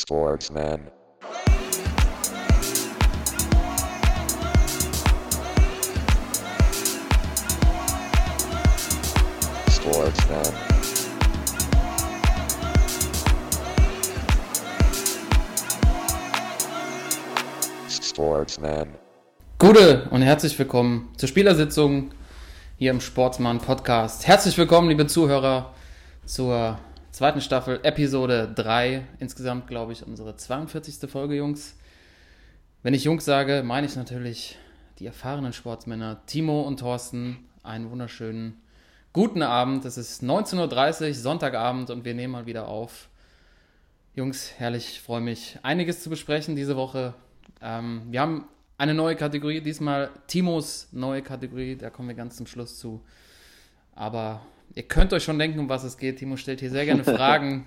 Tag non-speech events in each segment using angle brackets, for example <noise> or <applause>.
Sportsman. Sportsman. Sportsman. Gute und herzlich willkommen zur Spielersitzung hier im Sportsmann Podcast. Herzlich willkommen, liebe Zuhörer, zur zweiten Staffel, Episode 3. Insgesamt, glaube ich, unsere 42. Folge, Jungs. Wenn ich Jungs sage, meine ich natürlich die erfahrenen Sportsmänner Timo und Thorsten. Einen wunderschönen guten Abend. Es ist 19.30 Uhr, Sonntagabend und wir nehmen mal wieder auf. Jungs, herrlich, ich freue mich, einiges zu besprechen diese Woche. Ähm, wir haben eine neue Kategorie, diesmal Timos neue Kategorie, da kommen wir ganz zum Schluss zu. Aber ihr könnt euch schon denken, um was es geht. Timo stellt hier sehr gerne <laughs> Fragen.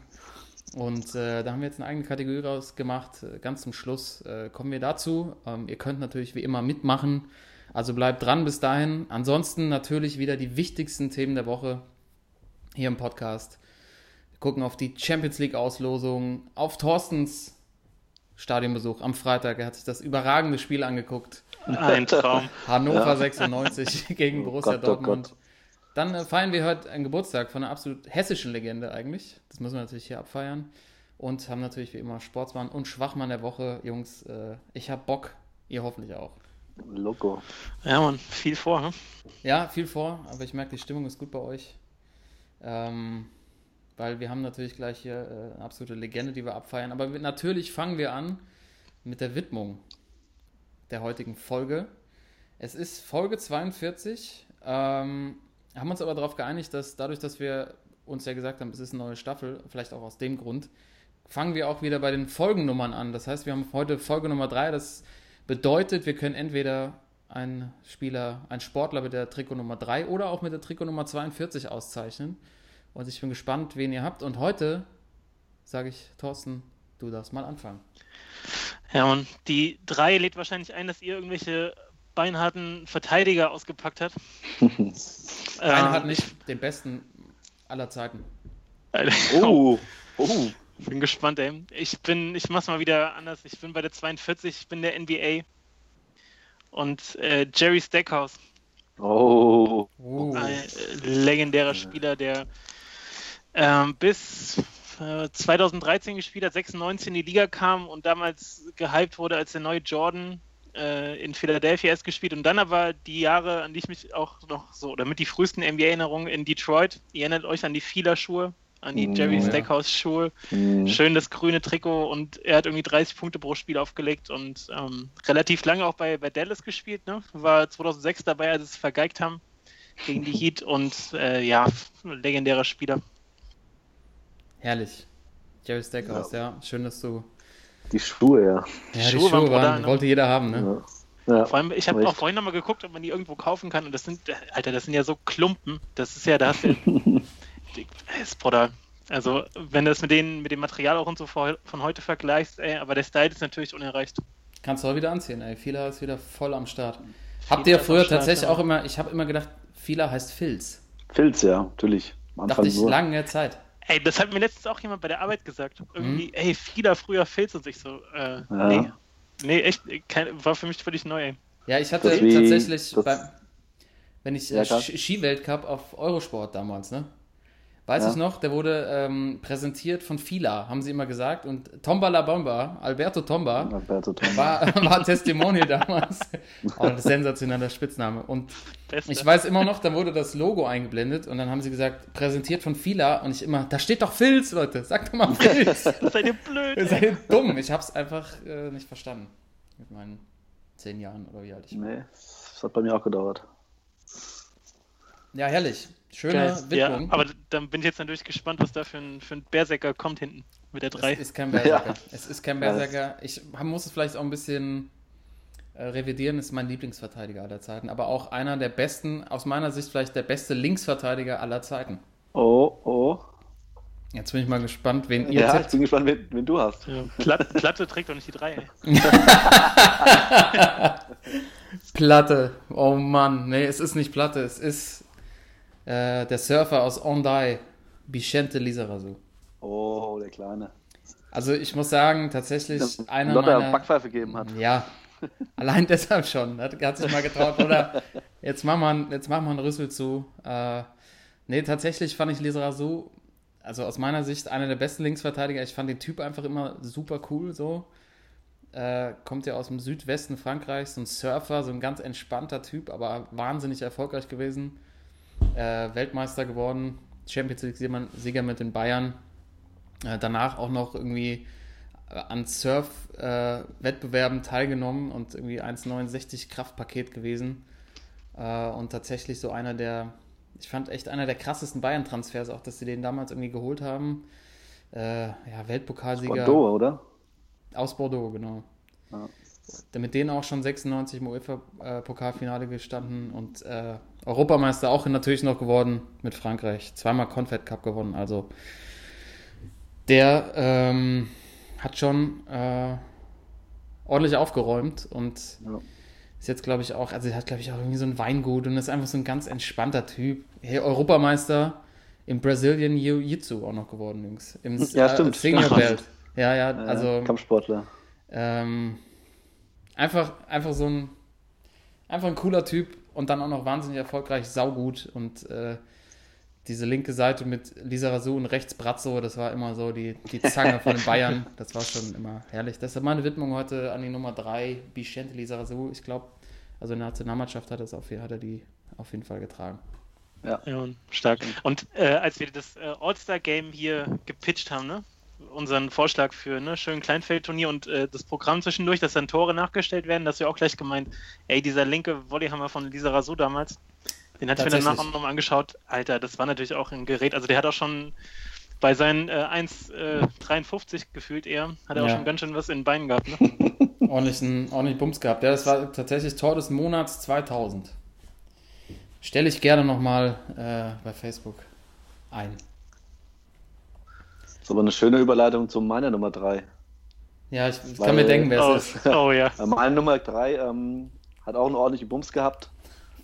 Und äh, da haben wir jetzt eine eigene Kategorie rausgemacht. Äh, Ganz zum Schluss äh, kommen wir dazu. Ähm, ihr könnt natürlich wie immer mitmachen. Also bleibt dran bis dahin. Ansonsten natürlich wieder die wichtigsten Themen der Woche hier im Podcast. Wir gucken auf die Champions League Auslosung, auf Thorstens Stadionbesuch am Freitag. Er hat sich das überragende Spiel angeguckt. Ein Traum. Hannover Ja. 96 <laughs> gegen Borussia Gott, oh Dortmund. Gott. Dann äh, feiern wir heute einen Geburtstag von einer absolut hessischen Legende eigentlich. Das müssen wir natürlich hier abfeiern. Und haben natürlich wie immer Sportsmann und Schwachmann der Woche. Jungs, äh, ich hab Bock. Ihr hoffentlich auch. Loco. Ja, man, viel vor. Hm? Ja, viel vor, aber ich merke, die Stimmung ist gut bei euch. Ähm, weil wir haben natürlich gleich hier äh, eine absolute Legende, die wir abfeiern. Aber wir, natürlich fangen wir an mit der Widmung der heutigen Folge. Es ist Folge 42. Ähm, haben uns aber darauf geeinigt, dass dadurch, dass wir uns ja gesagt haben, es ist eine neue Staffel, vielleicht auch aus dem Grund, fangen wir auch wieder bei den Folgennummern an. Das heißt, wir haben heute Folge Nummer 3. Das bedeutet, wir können entweder einen Spieler, einen Sportler mit der Trikot Nummer 3 oder auch mit der Trikot Nummer 42 auszeichnen. Und ich bin gespannt, wen ihr habt. Und heute sage ich, Thorsten, du darfst mal anfangen. Ja, und die drei lädt wahrscheinlich ein, dass ihr irgendwelche beinharten Verteidiger ausgepackt hat <laughs> Ähm, nicht den besten aller Zeiten. <laughs> Oh, oh. Bin gespannt, ey. Ich bin, ich mach's mal wieder anders. Ich bin bei der 42, ich bin der NBA. Und äh, Jerry Stackhouse, Oh. Uh, ein äh, legendärer Spieler, der ähm, bis äh, 2013 gespielt hat, 96 in die Liga kam und damals gehypt wurde als der neue Jordan äh, in Philadelphia erst gespielt und dann aber die Jahre, an die ich mich auch noch so, oder mit die frühesten NBA-Erinnerungen in Detroit. Ihr erinnert euch an die Fieler-Schuhe, an die Mm, Jerry ja. Stackhouse-Schuhe. Hm. Schön das grüne Trikot und er hat irgendwie 30 Punkte pro Spiel aufgelegt und ähm, relativ lange auch bei, bei Dallas gespielt. Ne? War 2006 dabei, als sie es vergeigt haben gegen die Heat <laughs> und äh, ja, legendärer Spieler. herrlich. Jerry Stackhouse, ja. Schön, dass du. Die Schuhe, ja. Ja, die Schuhe Schuhe waren waren, ne? wollte jeder haben, ne? Ja. ja. Vor allem, ich habe auch vorhin nochmal geguckt, ob man die irgendwo kaufen kann und das sind, Alter, das sind ja so Klumpen. Das ist ja, da hast du. ist. Also, wenn du das mit, denen, mit dem Material auch und so von heute vergleichst, ey, aber der Style ist natürlich unerreicht. Kannst du auch wieder anziehen, ey. Fila ist wieder voll am Start. Fila Habt ihr am früher Start, tatsächlich ja. auch immer, ich habe immer gedacht, Fila heißt Filz. Filz, ja, natürlich. Am Dachte ich nur. lange Zeit. Ey, das hat mir letztens auch jemand bei der Arbeit gesagt. Irgendwie, ey, vieler früher und sich so, äh, Ja. nee. Nee, echt, kein, war für mich völlig neu, ey. Ja, ich hatte Das wie- tatsächlich, das- beim, wenn ich Ja, äh, Skiweltcup auf Eurosport damals, ne? Weiß Ja. ich noch, der wurde ähm, präsentiert von Fila, haben sie immer gesagt. Und Tomba La Bomba, Alberto Tomba, Alberto Tom. war, <laughs> war Testimonial damals. Oh, ein sensationeller Spitzname. Und Beste. ich weiß immer noch, da wurde das Logo eingeblendet und dann haben sie gesagt, präsentiert von Fila. Und ich immer, da steht doch Filz, Leute, sagt doch mal Filz. <laughs> Seid ihr blöd, Ihr seid dumm. Ich hab's einfach äh, nicht verstanden. Mit meinen zehn Jahren oder wie alt ich war. Nee, das hat bei mir auch gedauert. Ja, herrlich. Schöne Geil. Ja, aber dann bin ich jetzt natürlich gespannt, was da für ein, für ein Berserker kommt hinten mit der 3. es ist kein Berserker. Ja. Es ist kein Berserker. Ich muss es vielleicht auch ein bisschen äh, revidieren. Ist mein Lieblingsverteidiger aller Zeiten. Aber auch einer der besten, aus meiner Sicht vielleicht der beste Linksverteidiger aller Zeiten. Oh, oh. Jetzt bin ich mal gespannt, wen ihr Ja, ich tippt. bin gespannt, wen, wen du hast. Ja, Platte, Platte trägt doch nicht die 3, ey. <laughs> Platte. Oh Mann. Nee, es ist nicht Platte. Es ist äh, der Surfer aus Ondai. Vicente Lizarazu. Oh, der Kleine. Also ich muss sagen, tatsächlich einer Lotta meiner... Backpfeife gegeben hat. Ja, allein <laughs> deshalb schon. Hat, hat sich mal getraut. Oder <laughs> jetzt machen wir, einen- jetzt machen wir einen Rüssel zu. Äh, nee, tatsächlich fand ich Lisa Razou, also aus meiner Sicht, einer der besten Linksverteidiger. Ich fand den Typ einfach immer super cool so. Äh, kommt ja aus dem Südwesten Frankreichs, so ein Surfer, so ein ganz entspannter Typ, aber wahnsinnig erfolgreich gewesen. Äh, Weltmeister geworden, Champions League-Sieger mit den Bayern. Äh, danach auch noch irgendwie an Surf-Wettbewerben teilgenommen und irgendwie 1,69 Kraftpaket gewesen. Äh, und tatsächlich so einer der, ich fand echt einer der krassesten Bayern-Transfers, auch dass sie den damals irgendwie geholt haben. Äh, ja, Weltpokalsieger Bordeaux, oder? aus Bordeaux, genau. Ja. Der Mit denen auch schon 96 im UEFA-Pokalfinale gestanden und äh, Europameister auch natürlich noch geworden mit Frankreich. Zweimal Confed Cup gewonnen. Also der ähm, hat schon äh, ordentlich aufgeräumt und Ja. ist jetzt, glaube ich, auch, also er hat, glaube ich, auch irgendwie so ein Weingut und ist einfach so ein ganz entspannter Typ. Hey, Europameister im Brazilian Jiu-Jitsu auch noch geworden, Jungs. Im Ja, stimmt. Senior Ach, was. Belt. Ja, ja, Äh, also Kampfsportler. ähm, einfach, einfach so ein, einfach ein cooler Typ und dann auch noch wahnsinnig erfolgreich, saugut und äh, diese linke Seite mit Lisa Razou und rechts Brazzo, das war immer so die, die Zange von den <laughs> Bayern, das war schon immer herrlich. Deshalb meine Widmung heute an die Nummer 3, Bichente Lisa Razou. Ich glaube, also in der Nationalmannschaft hat, es auf, hat er die auf jeden Fall getragen. Ja, stark. Und äh, als wir das äh, All-Star-Game hier gepitcht haben, ne? Unseren Vorschlag für ne, schön Kleinfeldturnier und äh, das Programm zwischendurch, dass dann Tore nachgestellt werden, dass wir auch gleich gemeint, ey, dieser linke Volleyhammer von Lisa Razou damals, den hatte ich mir danach auch nochmal angeschaut. Alter, das war natürlich auch ein Gerät. Also der hat auch schon bei seinen äh, 1,53 gefühlt eher, hat er auch Ja. schon ganz schön was in den Beinen gehabt. Ne? <laughs> ordentlichen, ordentlich Bums gehabt. Ja, das war tatsächlich Tor des Monats 2000. Stelle ich gerne nochmal äh, bei Facebook ein. Das ist aber eine schöne Überleitung zu meiner Nummer 3. Ja, ich, ich Weil- kann mir denken, wer Oh, es ist. <laughs> oh ja. Äh, Meine Nummer 3 ähm, hat auch einen ordentlichen Bums gehabt.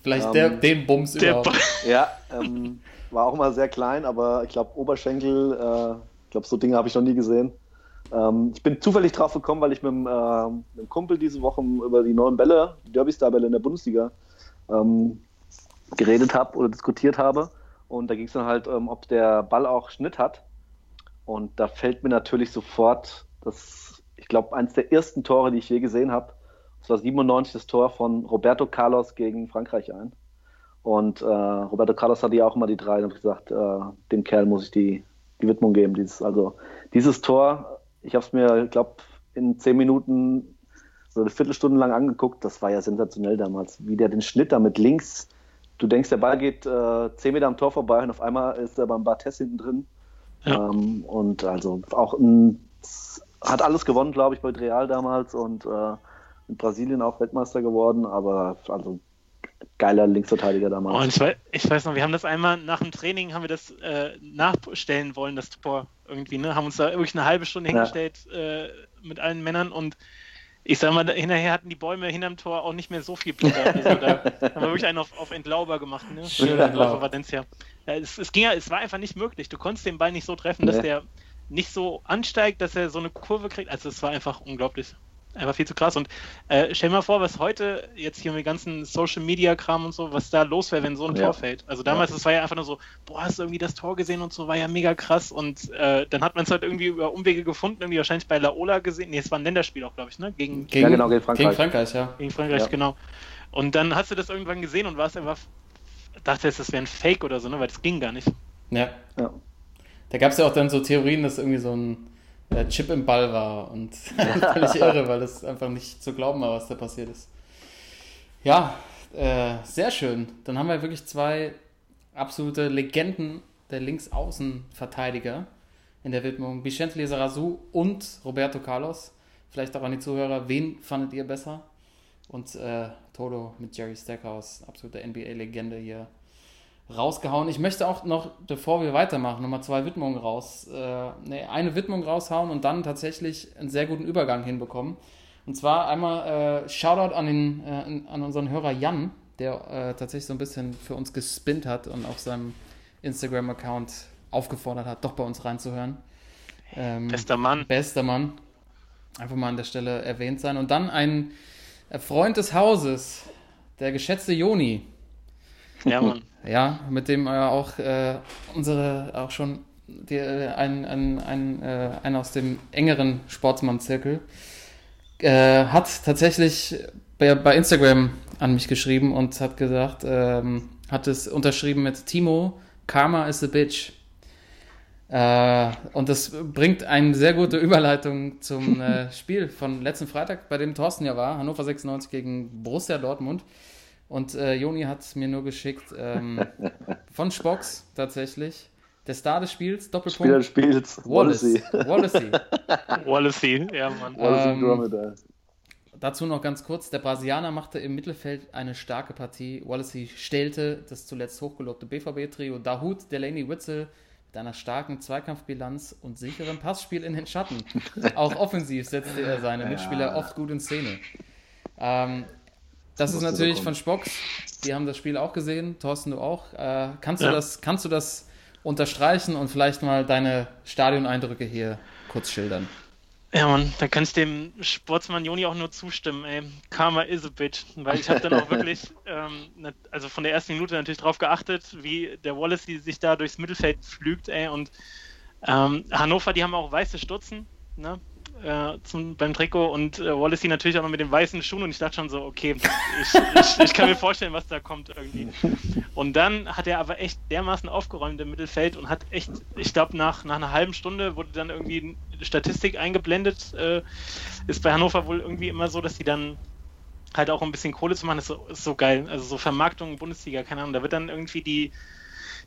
Vielleicht Ähm, der, den Bums Der überhaupt. <laughs> Ja, ähm, war auch mal sehr klein, aber ich glaube Oberschenkel, äh, ich glaube so Dinge habe ich noch nie gesehen. Ähm, ich bin zufällig drauf gekommen, weil ich mit, dem, äh, mit dem Kumpel diese Woche über die neuen Bälle, die Derby-Star-Bälle in der Bundesliga, ähm, geredet habe oder diskutiert habe. Und da ging es dann halt, ähm, ob der Ball auch Schnitt hat. Und da fällt mir natürlich sofort das, ich glaube, eins der ersten Tore, die ich je gesehen habe. Das war 97 das Tor von Roberto Carlos gegen Frankreich ein. Und äh, Roberto Carlos hatte ja auch immer die drei und gesagt, äh, dem Kerl muss ich die, die Widmung geben. Dieses, also dieses Tor, ich habe es mir, ich glaube, in zehn Minuten so eine Viertelstunde lang angeguckt. Das war ja sensationell damals, wie der den Schnitt da mit links. Du denkst, der Ball geht äh, zehn Meter am Tor vorbei und auf einmal ist er beim Bartes hinten drin. Ja. Ähm, und also auch ein, hat alles gewonnen, glaube ich, bei Real damals und äh, in Brasilien auch Weltmeister geworden, aber also geiler Linksverteidiger damals. Und ich weiß, ich weiß noch, wir haben das einmal nach dem Training, haben wir das äh, nachstellen wollen, das Tor irgendwie, ne? Haben uns da wirklich eine halbe Stunde Ja. hingestellt äh, mit allen Männern und ich sag mal, hinterher hatten die Bäume hinterm Tor auch nicht mehr so viel Blätter. Also da <laughs> haben wir wirklich einen auf, auf Entlauber gemacht, ne? Schön Für Entlauber. Valencia. Ja, es, es ging ja, es war einfach nicht möglich. Du konntest den Ball nicht so treffen, dass Nee. der nicht so ansteigt, dass er so eine Kurve kriegt. Also es war einfach unglaublich. Einfach viel zu krass. Und äh, stell dir mal vor, was heute jetzt hier mit dem ganzen Social Media Kram und so, was da los wäre, wenn so ein Ja. Tor fällt. Also damals, das war ja einfach nur so, boah, hast du irgendwie das Tor gesehen und so, war ja mega krass. Und äh, dann hat man es halt irgendwie über Umwege gefunden, irgendwie wahrscheinlich bei Laola gesehen. Nee, es war ein Länderspiel auch, glaube ich, ne? Gegen, Gegen, Ja, genau, gegen Frankreich. Gegen Frankreich, ja. gegen Frankreich, Ja. genau. Und dann hast du das irgendwann gesehen und warst einfach, dachtest, das wäre ein Fake oder so, ne? Weil das ging gar nicht. ja. Ja. Da gab es ja auch dann so Theorien, dass irgendwie so ein Chip im Ball war und <laughs> völlig <laughs> irre, weil das einfach nicht zu glauben war, was da passiert ist. Ja, äh, sehr schön. Dann haben wir wirklich zwei absolute Legenden der Linksaußenverteidiger in der Widmung. Vicente Lizarazu und Roberto Carlos. Vielleicht auch an die Zuhörer, wen fandet ihr besser? Und äh, Toto mit Jerry Stackhouse, absolute NBA-Legende hier rausgehauen. Ich möchte auch noch, bevor wir weitermachen, nochmal zwei Widmungen raus, äh, nee, eine Widmung raushauen und dann tatsächlich einen sehr guten Übergang hinbekommen. Und zwar einmal äh, Shoutout an, den, äh, an unseren Hörer Jan, der äh, tatsächlich so ein bisschen für uns gespinnt hat und auf seinem Instagram-Account aufgefordert hat, doch bei uns reinzuhören. Ähm, Bester Mann. Bester Mann. Einfach mal an der Stelle erwähnt sein. Und dann ein Freund des Hauses, der geschätzte Joni. Ja, Mann. Ja, mit dem äh, auch äh, unsere, auch schon die, äh, ein, ein, ein, äh, ein aus dem engeren Sportsmann-Zirkel, äh, hat tatsächlich bei, bei Instagram an mich geschrieben und hat gesagt, ähm, hat es unterschrieben mit Timo, Karma is a bitch. Äh, und das bringt eine sehr gute Überleitung zum äh, <laughs> Spiel von letzten Freitag, bei dem Thorsten ja war, Hannover 96 gegen Borussia Dortmund. Und äh, Joni hat mir nur geschickt ähm, <laughs> von Spox tatsächlich. Der Star des Spiels, Doppelpunkt. Spieler des Spiels, Wallace. Wallacey. Wallacey. <laughs> Wallacey, ja, Mann. Wallacey Ähm. Dazu noch ganz kurz, der Brasilianer machte im Mittelfeld eine starke Partie. Wallacey stellte das zuletzt hochgelobte BVB-Trio Dahut, Delaney, Witzel mit einer starken Zweikampfbilanz und sicheren Passspiel in den Schatten. <laughs> Auch offensiv setzte er seine Mitspieler oft gut in Szene. Ähm, das ist natürlich von. Spox. Die haben das Spiel auch gesehen. Thorsten, du auch. Äh, kannst, du Ja. das, kannst du das unterstreichen und vielleicht mal deine Stadioneindrücke hier kurz schildern? Ja, Mann, da kann ich dem Sportsmann Joni auch nur zustimmen, ey. Karma is a bitch. Weil ich habe dann auch wirklich, <laughs> ähm, ne- also von der ersten Minute natürlich drauf geachtet, wie der Wallacey sich da durchs Mittelfeld pflügt, ey. Und ähm, Hannover, die haben auch weiße Stutzen, ne? Äh, zum, beim Trikot und äh, Wallacey natürlich auch noch mit den weißen Schuhen und ich dachte schon so, okay, <laughs> ich, ich, ich kann mir vorstellen, was da kommt irgendwie. Und dann hat er aber echt dermaßen aufgeräumt im Mittelfeld und hat echt, ich glaube, nach, nach einer halben Stunde wurde dann irgendwie eine Statistik eingeblendet. Äh, ist bei Hannover wohl irgendwie immer so, dass die dann halt auch ein bisschen Kohle zu machen, ist so, ist so geil. Also so Vermarktung Bundesliga, keine Ahnung. Da wird dann irgendwie die,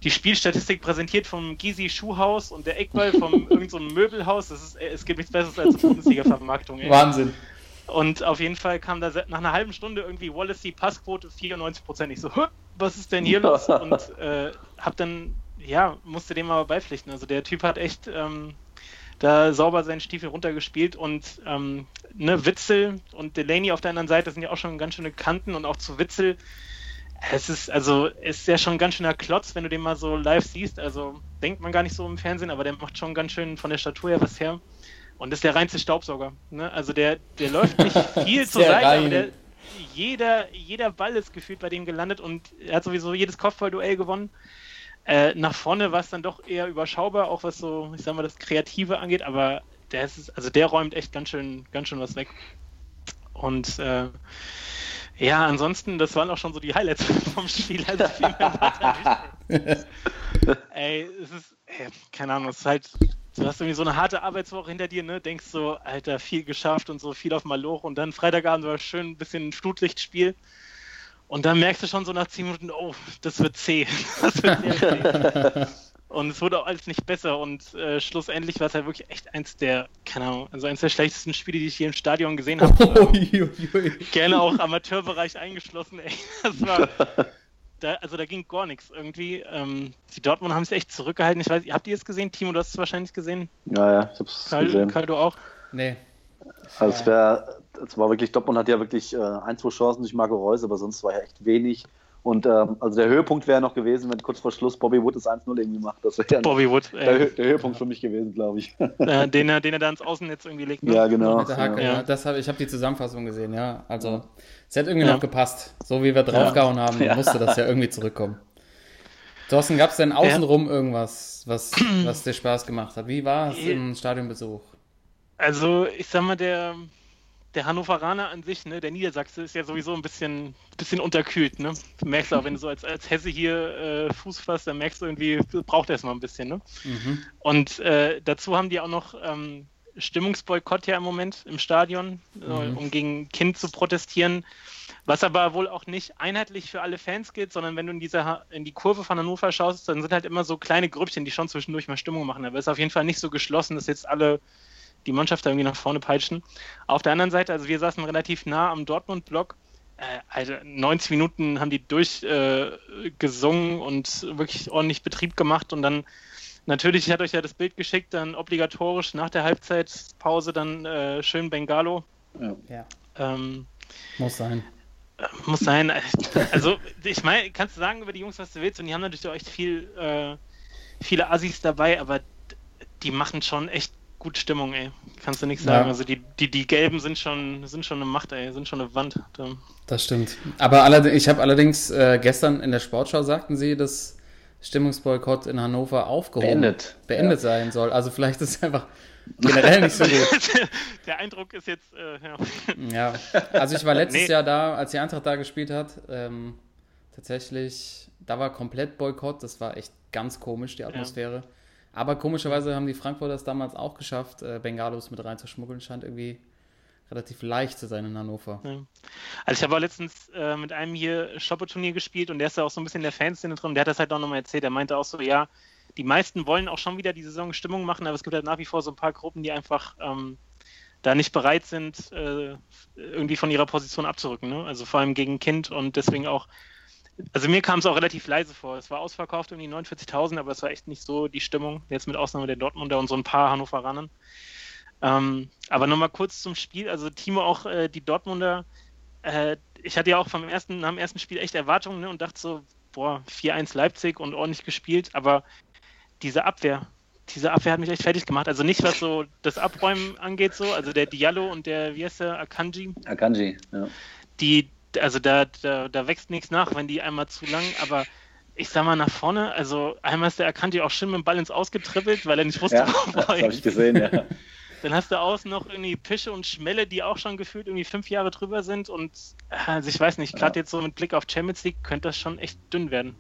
die Spielstatistik präsentiert vom Gysi Schuhhaus und der Eckball vom <laughs> irgendeinem so Möbelhaus. Das ist, es gibt nichts Besseres als Bundesliga-Vermarktung. Wahnsinn. Und auf jeden Fall kam da nach einer halben Stunde irgendwie Wallacey Passquote 94%. Ich so, "Hä, was ist denn hier los? <laughs> Und äh, hab dann, ja, musste dem aber beipflichten. Also der Typ hat echt ähm, da sauber seinen Stiefel runtergespielt und ähm, ne, Witzel und Delaney auf der anderen Seite sind ja auch schon ganz schöne Kanten und auch zu Witzel. Es ist also ist ja schon ein ganz schöner Klotz, wenn du den mal so live siehst. Also denkt man gar nicht so im Fernsehen, aber der macht schon ganz schön von der Statur her was her. Und ist der reinste Staubsauger. Ne? Also der, der läuft nicht <laughs> viel zur Seite, aber rein. der, jeder, jeder Ball ist gefühlt bei dem gelandet und er hat sowieso jedes Kopfballduell gewonnen. Äh, nach vorne war es dann doch eher überschaubar, auch was so, ich sag mal, das Kreative angeht, aber der ist, also der räumt echt ganz schön, ganz schön was weg. Und äh, ja, ansonsten, das waren auch schon so die Highlights <laughs> vom Spiel. Also. <laughs> Ey, es ist, ey, keine Ahnung, es ist halt, du hast irgendwie so eine harte Arbeitswoche hinter dir, ne? Denkst so, Alter, viel geschafft und so, viel auf Maloch und dann Freitagabend war schön ein bisschen Flutlichtspiel. Und dann merkst du schon so nach 10 Minuten, oh, das wird zäh. <laughs> Das wird sehr zäh. Und es wurde auch alles nicht besser und äh, schlussendlich war es halt wirklich echt eins der, keine Ahnung, also eins der schlechtesten Spiele, die ich hier im Stadion gesehen habe. <laughs> Uiuiui. Gerne auch Amateurbereich eingeschlossen, ey. <laughs> Das war, <laughs> da, also da ging gar nichts irgendwie. Ähm, die Dortmund haben es echt zurückgehalten. Ich weiß, habt ihr es gesehen? Timo, du hast es wahrscheinlich gesehen. Ja, ja, ich hab's Karl, gesehen. Karl du auch? Nee. Also es, wär, es war wirklich, Dortmund hat ja wirklich äh, ein, zwei Chancen durch Marco Reus, aber sonst war ja echt wenig. Und ähm, also der Höhepunkt wäre noch gewesen, wenn kurz vor Schluss Bobby Wood das 1-0 irgendwie macht. Das wäre Bobby Wood, der, Hö- äh, der Höhepunkt für mich gewesen, glaube ich. äh, den, er, den er da ins Außennetz irgendwie legt. Ne? ja, genau. Mit der Hacke, Ja. ja. Das hab, ich habe die Zusammenfassung gesehen, ja. Also, es hätte irgendwie Ja. noch gepasst. So wie wir draufgehauen haben, Ja. musste das ja irgendwie zurückkommen. Thorsten, gab es denn außenrum irgendwas, was, <clears throat> was dir Spaß gemacht hat? Wie war es im Stadionbesuch? Also, ich sag mal, der, der Hannoveraner an sich, ne, der Niedersachse ist ja sowieso ein bisschen, bisschen unterkühlt, ne? Du merkst auch, wenn du so als, als Hesse hier äh, Fuß fasst, dann merkst du irgendwie, braucht erstmal ein bisschen, ne? Mhm. Und äh, dazu haben die auch noch ähm, Stimmungsboykott ja im Moment im Stadion, äh, Mhm. um gegen Kind zu protestieren. Was aber wohl auch nicht einheitlich für alle Fans gilt, sondern wenn du in, diese, in die Kurve von Hannover schaust, dann sind halt immer so kleine Grüppchen, die schon zwischendurch mal Stimmung machen. Aber es ist auf jeden Fall nicht so geschlossen, dass jetzt alle die Mannschaft da irgendwie nach vorne peitschen. Auf der anderen Seite, also wir saßen relativ nah am Dortmund-Block. Äh, also 90 Minuten haben die durchgesungen äh, und wirklich ordentlich Betrieb gemacht und dann Natürlich, ich hatte euch ja das Bild geschickt, dann obligatorisch nach der Halbzeitpause dann äh, schön Bengalo. Ja, Ähm, muss sein. äh, muss sein. Also, ich meine, kannst du sagen über die Jungs, was du willst, und die haben natürlich auch echt viel, äh, viele Assis dabei, aber die machen schon echt gut Stimmung, ey. Kannst du nichts sagen. Ja. Also die, die, die Gelben sind schon, sind schon eine Macht, ey, sind schon eine Wand. Da- Das stimmt. Aber allerdings, ich habe allerdings äh, gestern in der Sportschau sagten sie, dass Stimmungsboykott in Hannover aufgehoben Beendet. beendet sein soll. Also vielleicht ist es einfach <laughs> generell nicht so gut. <laughs> Der Eindruck ist jetzt, äh, ja. <laughs> Ja, also ich war letztes Nee. Jahr da, als die Eintracht da gespielt hat. Ähm, tatsächlich, da war komplett Boykott. Das war echt ganz komisch, die Atmosphäre. Aber komischerweise haben die Frankfurter es damals auch geschafft, äh, Bengalos mit reinzuschmuggeln. Scheint irgendwie relativ leicht zu sein in Hannover. Also ich habe auch letztens äh, mit einem hier Shopper-Turnier gespielt und der ist ja auch so ein bisschen in der Fanszene drin. Der hat das halt auch nochmal erzählt. Er meinte auch so, ja, die meisten wollen auch schon wieder die Saison Stimmung machen, aber es gibt halt nach wie vor so ein paar Gruppen, die einfach ähm, da nicht bereit sind, äh, irgendwie von ihrer Position abzurücken. Ne? Also vor allem gegen Kind und deswegen auch. Also mir kam es auch relativ leise vor. Es war ausverkauft, irgendwie 49.000, aber es war echt nicht so die Stimmung. Jetzt mit Ausnahme der Dortmunder und so ein paar Hannoveranen. Ähm, aber nochmal kurz zum Spiel. Also Timo auch äh, die Dortmunder. Äh, ich hatte ja auch vom ersten, nach dem ersten Spiel echt Erwartungen ne, und dachte so, boah, 4-1 Leipzig und ordentlich gespielt. Aber diese Abwehr, diese Abwehr hat mich echt fertig gemacht. Also nicht was so das Abräumen angeht, so. Also der Diallo und der, wie heißt der, Akanji, Akanji, ja. die, also da, da, da wächst nichts nach, wenn die einmal zu lang, aber ich sag mal nach vorne, also einmal ist der Akanji auch schön mit dem Ball ins Ausgetribbelt, weil er nicht wusste, Ja, wo das er habe ich gesehen, ja. <laughs> dann hast du außen noch irgendwie Pische und Schmelle, die auch schon gefühlt irgendwie fünf Jahre drüber sind. Und äh, also ich weiß nicht, gerade jetzt so mit Blick auf Champions League könnte das schon echt dünn werden.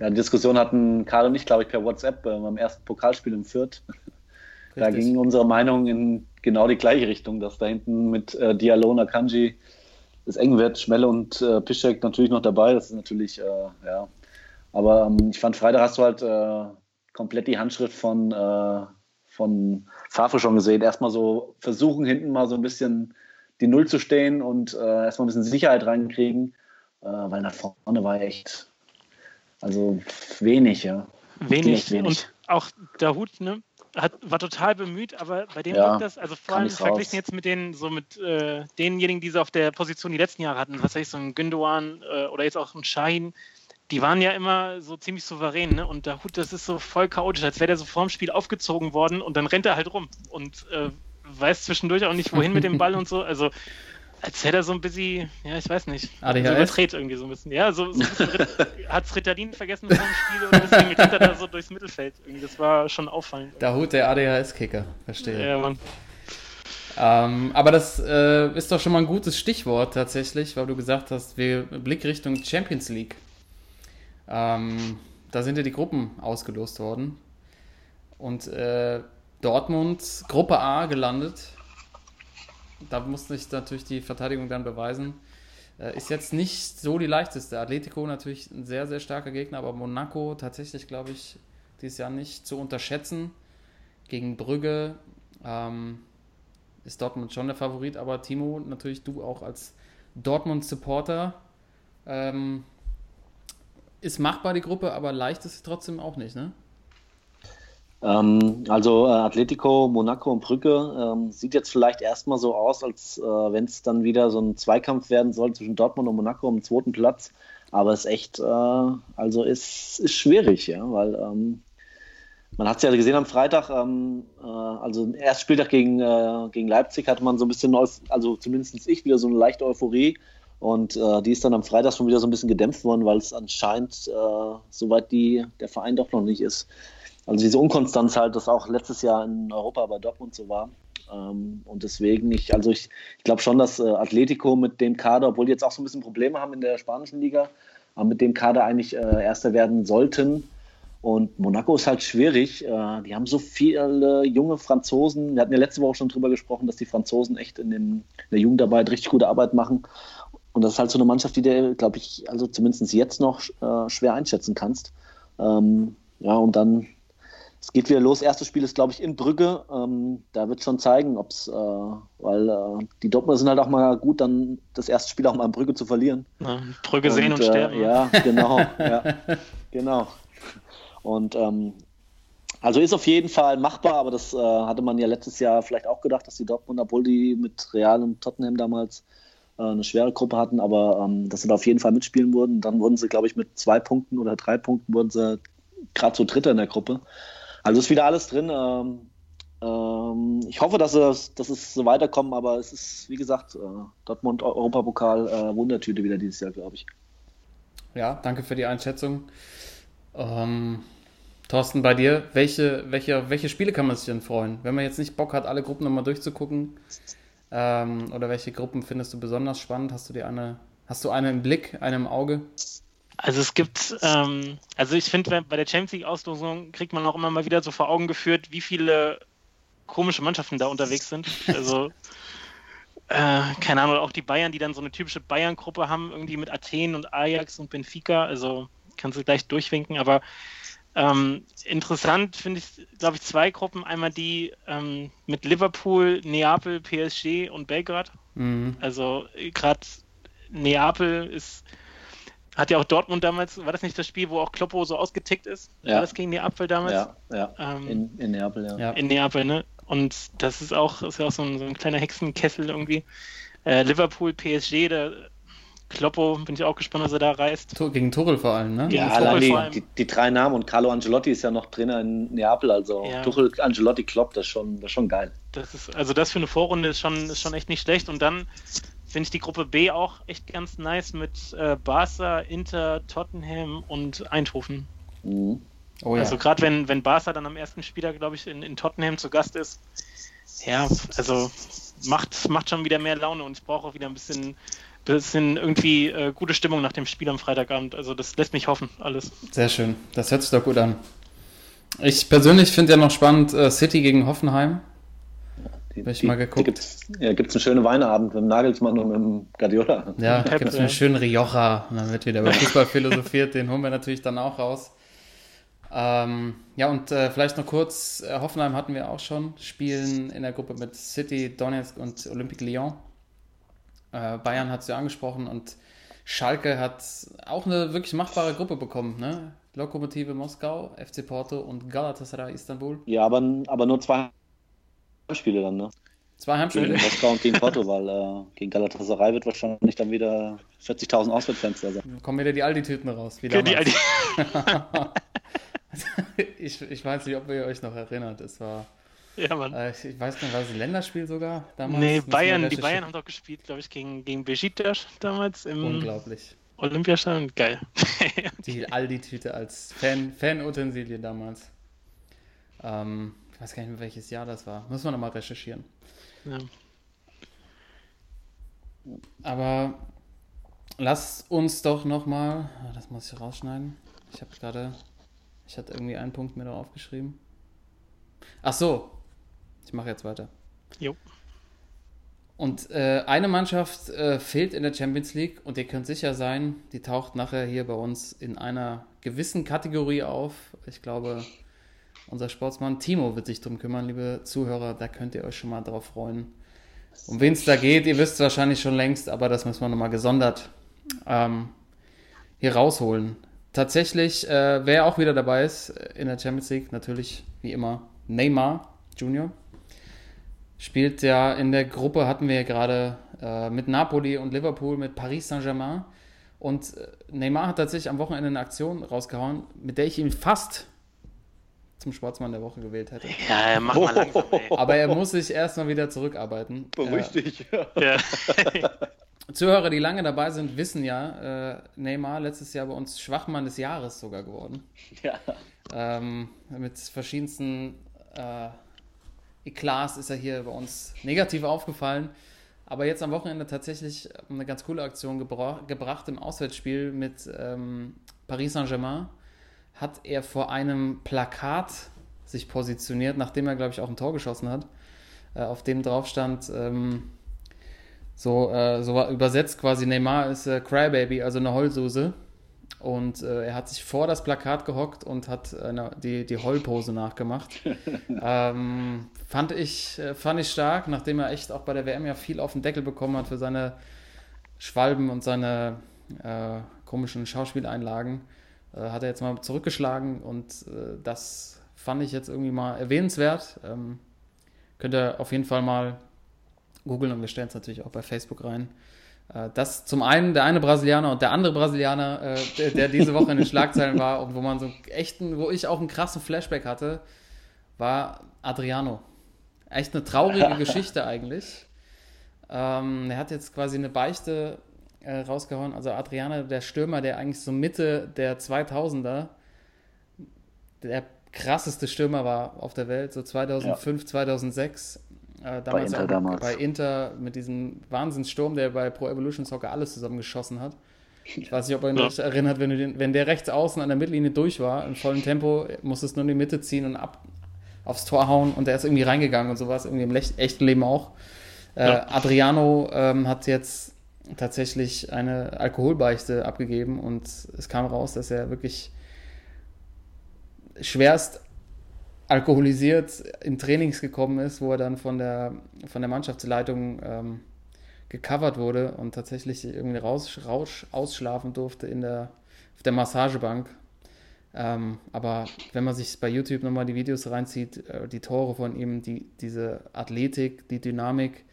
Ja, die Diskussion hatten Karl und ich, glaube ich, per WhatsApp äh, beim ersten Pokalspiel in Fürth. Da Richtig. ging unsere Meinung in genau die gleiche Richtung, dass da hinten mit äh, Diallo und Akanji es eng wird. Schmelle und äh, Piszczek natürlich noch dabei. Das ist natürlich, äh, ja. Aber ähm, ich fand, Freitag hast du halt äh, komplett die Handschrift von, äh, von Favre schon gesehen. Erstmal so versuchen, hinten mal so ein bisschen die Null zu stehen und äh, erstmal ein bisschen Sicherheit reinkriegen, äh, weil nach vorne war echt, also wenig, ja. Wenig. Wenig. Und auch der Hut, ne? Hat, war total bemüht, aber bei dem Ja, wirkt das, also vor allem verglichen raus. jetzt mit den, so mit äh, denjenigen, die sie auf der Position die letzten Jahre hatten, was weiß ich, so ein Gündogan äh, oder jetzt auch ein Shahin, die waren ja immer so ziemlich souverän, ne? Und der Hut, das ist so voll chaotisch, als wäre der so vorm Spiel aufgezogen worden und dann rennt er halt rum und äh, weiß zwischendurch auch nicht, wohin mit dem Ball und so. Also als hätte er so ein bisschen, ja, ich weiß nicht, ADHS? so überdreht irgendwie so ein bisschen. Ja, so, so ein bisschen <laughs> hat's Ritalin vergessen vor dem Spiel und deswegen rennt er da so durchs Mittelfeld. Irgendwie, das war schon auffallend. Dahut, der ADHS-Kicker, verstehe. Ja, Mann. Ähm, aber das äh, ist doch schon mal ein gutes Stichwort tatsächlich, weil du gesagt hast, wir Blick Richtung Champions League. Ähm, da sind ja die Gruppen ausgelost worden. Und äh, Dortmund, Gruppe A gelandet. Da musste sich natürlich die Verteidigung dann beweisen. Äh, ist jetzt nicht so die leichteste. Atletico natürlich ein sehr, sehr starker Gegner, aber Monaco tatsächlich, glaube ich, dieses Jahr nicht zu unterschätzen. Gegen Brügge ähm, ist Dortmund schon der Favorit, aber Timo, natürlich du auch als Dortmund-Supporter. Ähm, ist machbar die Gruppe, aber leicht ist sie trotzdem auch nicht, ne? Ähm, also äh, Atletico, Monaco und Brügge ähm, sieht jetzt vielleicht erstmal so aus, als äh, wenn es dann wieder so ein Zweikampf werden soll zwischen Dortmund und Monaco um den zweiten Platz. Aber es ist echt, äh, also ist, ist schwierig, ja, weil ähm, man hat es ja gesehen am Freitag, ähm, äh, also im ersten Spieltag gegen, äh, gegen Leipzig hatte man so ein bisschen, also zumindest ich, wieder so eine leichte Euphorie. Und äh, die ist dann am Freitag schon wieder so ein bisschen gedämpft worden, weil es anscheinend äh, soweit die, der Verein doch noch nicht ist. Also diese Unkonstanz halt, das auch letztes Jahr in Europa bei Dortmund so war. Ähm, und deswegen, ich, also ich, ich glaube schon, dass äh, Atletico mit dem Kader, obwohl die jetzt auch so ein bisschen Probleme haben in der spanischen Liga, aber mit dem Kader eigentlich äh, Erster werden sollten. Und Monaco ist halt schwierig. Äh, die haben so viele junge Franzosen. Wir hatten ja letzte Woche schon drüber gesprochen, dass die Franzosen echt in, dem, in der Jugendarbeit richtig gute Arbeit machen. Und das ist halt so eine Mannschaft, die du, glaube ich, also zumindest jetzt noch äh, schwer einschätzen kannst. Ähm, ja, und dann, es geht wieder los. Erstes Spiel ist, glaube ich, in Brügge. Ähm, da wird schon zeigen, ob es, äh, weil äh, die Dortmunder sind halt auch mal gut, dann das erste Spiel auch mal in Brügge zu verlieren. Ja, Brügge sehen und, äh, sterben. Ja, <laughs> genau. ja, <laughs> genau. Und ähm, also ist auf jeden Fall machbar, aber das äh, hatte man ja letztes Jahr vielleicht auch gedacht, dass die Dortmund, obwohl die mit Real und Tottenham damals äh, eine schwere Gruppe hatten, aber ähm, dass sie da auf jeden Fall mitspielen wurden. Dann wurden sie, glaube ich, mit zwei Punkten oder drei Punkten wurden sie gerade so Dritter in der Gruppe. Also ist wieder alles drin. Ähm, Ähm, ich hoffe, dass es, dass es so weiterkommt, aber es ist, wie gesagt, äh, Dortmund Europapokal äh, Wundertüte wieder dieses Jahr, glaube ich. Ja, danke für die Einschätzung. Ähm, Thorsten, bei dir, welche, welche, welche Spiele kann man sich denn freuen? Wenn man jetzt nicht Bock hat, alle Gruppen nochmal durchzugucken, ähm, oder welche Gruppen findest du besonders spannend? Hast du dir eine, hast du eine im Blick, eine im Auge? Also es gibt, ähm, also ich finde, bei der Champions League Auslosung kriegt man auch immer mal wieder so vor Augen geführt, wie viele komische Mannschaften da unterwegs sind. Also äh, keine Ahnung, auch die Bayern, die dann so eine typische Bayern-Gruppe haben, irgendwie mit Athen und Ajax und Benfica. Also kannst du gleich durchwinken, aber ähm, interessant finde ich, glaube ich, zwei Gruppen. Einmal die ähm, mit Liverpool, Neapel, PSG und Belgrad. Mhm. Also gerade Neapel ist hat ja auch Dortmund damals, war das nicht das Spiel, wo auch Kloppo so ausgetickt ist? Ja. War das gegen Neapel damals? Ja, ja. Ähm, in, in, Neapel, ja. ja. In Neapel, ne? Und das ist auch, ist ja auch so ein, so ein kleiner Hexenkessel irgendwie. Äh, Liverpool, PSG, da Kloppo, bin ich auch gespannt, was er da reißt. Gegen Tuchel vor allem, ne? Ja, allein die, die, die, drei Namen und Carlo Angelotti ist ja noch Trainer in Neapel, also ja. Tuchel, Angelotti, Klopp, das ist schon, das ist schon geil. Das ist, also das für eine Vorrunde ist schon, ist schon echt nicht schlecht und dann finde ich die Gruppe B auch echt ganz nice mit äh, Barca, Inter, Tottenham und Eindhoven. Mhm. Oh, ja. Also gerade wenn, wenn Barca dann am ersten Spieltag, glaube ich, in, in Tottenham zu Gast ist, ja, also macht, macht schon wieder mehr Laune und ich brauche auch wieder ein bisschen, bisschen irgendwie äh, gute Stimmung nach dem Spiel am Freitagabend. Also das lässt mich hoffen, alles. Sehr schön, das hört sich doch gut an. Ich persönlich finde ja noch spannend äh, City gegen Hoffenheim. Die, Hab ich die, mal geguckt. Gibt's, ja, gibt es einen schönen Weinabend mit dem Nagelsmann und mit dem Guardiola. Ja, gibt es einen schönen Rioja und dann wird wieder über Fußball <laughs> philosophiert. Den holen wir natürlich dann auch raus. Ähm, ja, und äh, vielleicht noch kurz, äh, Hoffenheim hatten wir auch schon, spielen in der Gruppe mit City, Donetsk und Olympique Lyon. Äh, Bayern hat es ja angesprochen und Schalke hat auch eine wirklich machbare Gruppe bekommen, ne? Lokomotive Moskau, FC Porto und Galatasaray Istanbul. Ja, aber, aber nur zwei Heimspiele dann, ne? Zwei Heimspiele? Gegen Moskau und gegen Porto, weil äh, gegen Galatasaray wird wahrscheinlich dann wieder 40.000 Auswärtsfans da sein. Kommen wieder die Aldi-Tüten raus. Wie die Aldi. <laughs> ich, ich weiß nicht, ob ihr euch noch erinnert. Es war. Ja, Mann. Äh, ich weiß nicht, war es ein Länderspiel sogar damals? Nee, Bayern, die Bayern haben doch gespielt, glaube ich, gegen, gegen Besiktas damals im Unglaublich. Olympiastadion. Geil. die Aldi-Tüte als Fan, Fan-Utensilie damals. Ähm, ich weiß gar nicht mehr, welches Jahr das war. Müssen wir nochmal recherchieren. Ja. Aber lass uns doch nochmal. Ah, das muss ich rausschneiden. Ich habe gerade ich hatte irgendwie einen Punkt mir da aufgeschrieben. Ach so. Ich mache jetzt weiter. Jo. Und äh, eine Mannschaft äh, fehlt in der Champions League und ihr könnt sicher sein, die taucht nachher hier bei uns in einer gewissen Kategorie auf. Ich glaube, unser Sportsmann Timo wird sich drum kümmern, liebe Zuhörer. Da könnt ihr euch schon mal drauf freuen. Um wen es da geht, ihr wisst es wahrscheinlich schon längst, aber das müssen wir nochmal gesondert ähm, hier rausholen. Tatsächlich, äh, wer auch wieder dabei ist äh, in der Champions League, natürlich wie immer Neymar Junior. Spielt ja in der Gruppe, hatten wir ja gerade äh, mit Napoli und Liverpool, mit Paris Saint-Germain. Und äh, Neymar hat tatsächlich am Wochenende eine Aktion rausgehauen, mit der ich ihn fast zum Sportsmann der Woche gewählt hätte. Ja, mach mal langsam, ey. Aber er muss sich erstmal wieder zurückarbeiten. Beruhig dich. Ja. <laughs> Zuhörer, die lange dabei sind, wissen ja, äh, Neymar letztes Jahr bei uns Schwachmann des Jahres sogar geworden. Ja. Ähm, mit verschiedensten äh, Eklats ist er hier bei uns negativ aufgefallen. Aber jetzt am Wochenende tatsächlich eine ganz coole Aktion gebra gebracht im Auswärtsspiel mit ähm, Paris Saint-Germain. Hat er vor einem Plakat sich positioniert, nachdem er, glaube ich, auch ein Tor geschossen hat, äh, auf dem drauf stand, ähm, so, äh, so übersetzt quasi Neymar ist äh, Crybaby, also eine Heulsuse. Und äh, er hat sich vor das Plakat gehockt und hat eine, die, die Heulpose nachgemacht. <laughs> ähm, fand, ich, äh, fand ich stark, nachdem er echt auch bei der WM ja viel auf den Deckel bekommen hat für seine Schwalben und seine äh, komischen Schauspieleinlagen. Äh, hat er jetzt mal zurückgeschlagen und äh, das fand ich jetzt irgendwie mal erwähnenswert. Ähm, könnt ihr auf jeden Fall mal googeln und wir stellen es natürlich auch bei Facebook rein. Äh, das zum einen der eine Brasilianer und der andere Brasilianer, der, der, diese Woche in den Schlagzeilen war und wo man so echten, wo ich auch einen krassen Flashback hatte, war Adriano. echt eine traurige <laughs> Geschichte eigentlich. Ähm, er hat jetzt quasi eine Beichte äh, rausgehauen. Also Adriano, der Stürmer, der eigentlich so Mitte der 2000er der krasseste Stürmer war auf der Welt, so 2005, ja. 2006. Äh, damals bei Inter, damals. bei Inter mit diesem Wahnsinnssturm, der bei Pro Evolution Soccer alles zusammengeschossen hat. Ich weiß nicht, ob er sich ja. erinnert, wenn, den, wenn der rechts außen an der Mittellinie durch war, im vollen Tempo, musste es nur in die Mitte ziehen und ab aufs Tor hauen und der ist irgendwie reingegangen und sowas, irgendwie im echten Leben auch. Äh, ja. Adriano ähm, hat jetzt tatsächlich eine Alkoholbeichte abgegeben und es kam raus, dass er wirklich schwerst alkoholisiert in Trainings gekommen ist, wo er dann von der, von der Mannschaftsleitung ähm, gecovert wurde und tatsächlich irgendwie raus, raus, ausschlafen durfte in der, auf der Massagebank. Ähm, aber wenn man sich bei YouTube nochmal die Videos reinzieht, äh, die Tore von ihm, die, diese Athletik, die Dynamik,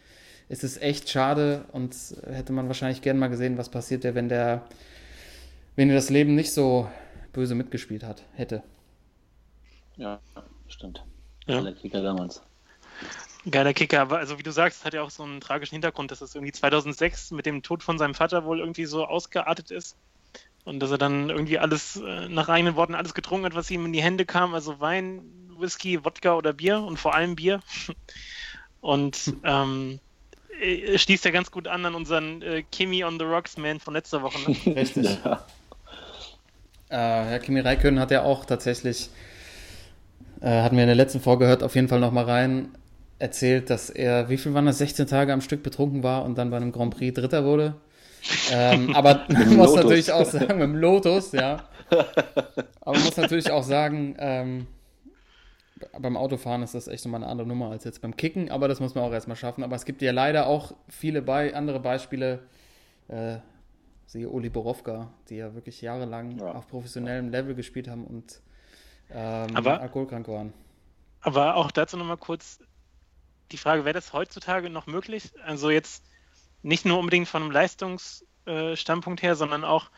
ist es echt schade und hätte man wahrscheinlich gern mal gesehen, was passiert wäre, wenn der, wenn er das Leben nicht so böse mitgespielt hat, hätte. Ja, stimmt. Ja. Geiler Kicker damals. Geiler Kicker, aber also wie du sagst, hat ja auch so einen tragischen Hintergrund, dass es irgendwie 2006 mit dem Tod von seinem Vater wohl irgendwie so ausgeartet ist. Und dass er dann irgendwie alles, äh, nach eigenen Worten, alles getrunken hat, was ihm in die Hände kam. Also Wein, Whisky, Wodka oder Bier und vor allem Bier. <laughs> Und <laughs> ähm, schließt ja ganz gut an an unseren äh, Kimi on the Rocks Man von letzter Woche. Ne? <laughs> Richtig. Ja. Äh, Herr Kimi Räikkönen hat ja auch tatsächlich äh, hatten wir in der letzten Folge gehört, auf jeden Fall nochmal rein, erzählt, dass er, wie viel waren das, 16 Tage am Stück betrunken war und dann bei einem Grand Prix Dritter wurde. ähm, <laughs> aber man muss natürlich auch sagen, mit dem Lotus, ja. <laughs> Aber man muss natürlich auch sagen, ähm, beim Autofahren ist das echt nochmal eine andere Nummer als jetzt beim Kicken, aber das muss man auch erstmal schaffen. Aber es gibt ja leider auch viele Be andere Beispiele, äh, siehe Oli Borowka, die ja wirklich jahrelang ja. auf professionellem Level gespielt haben und ähm, aber, alkoholkrank waren. Aber auch dazu nochmal kurz die Frage, wäre das heutzutage noch möglich? Also jetzt nicht nur unbedingt von einem Leistungsstandpunkt her, sondern auch,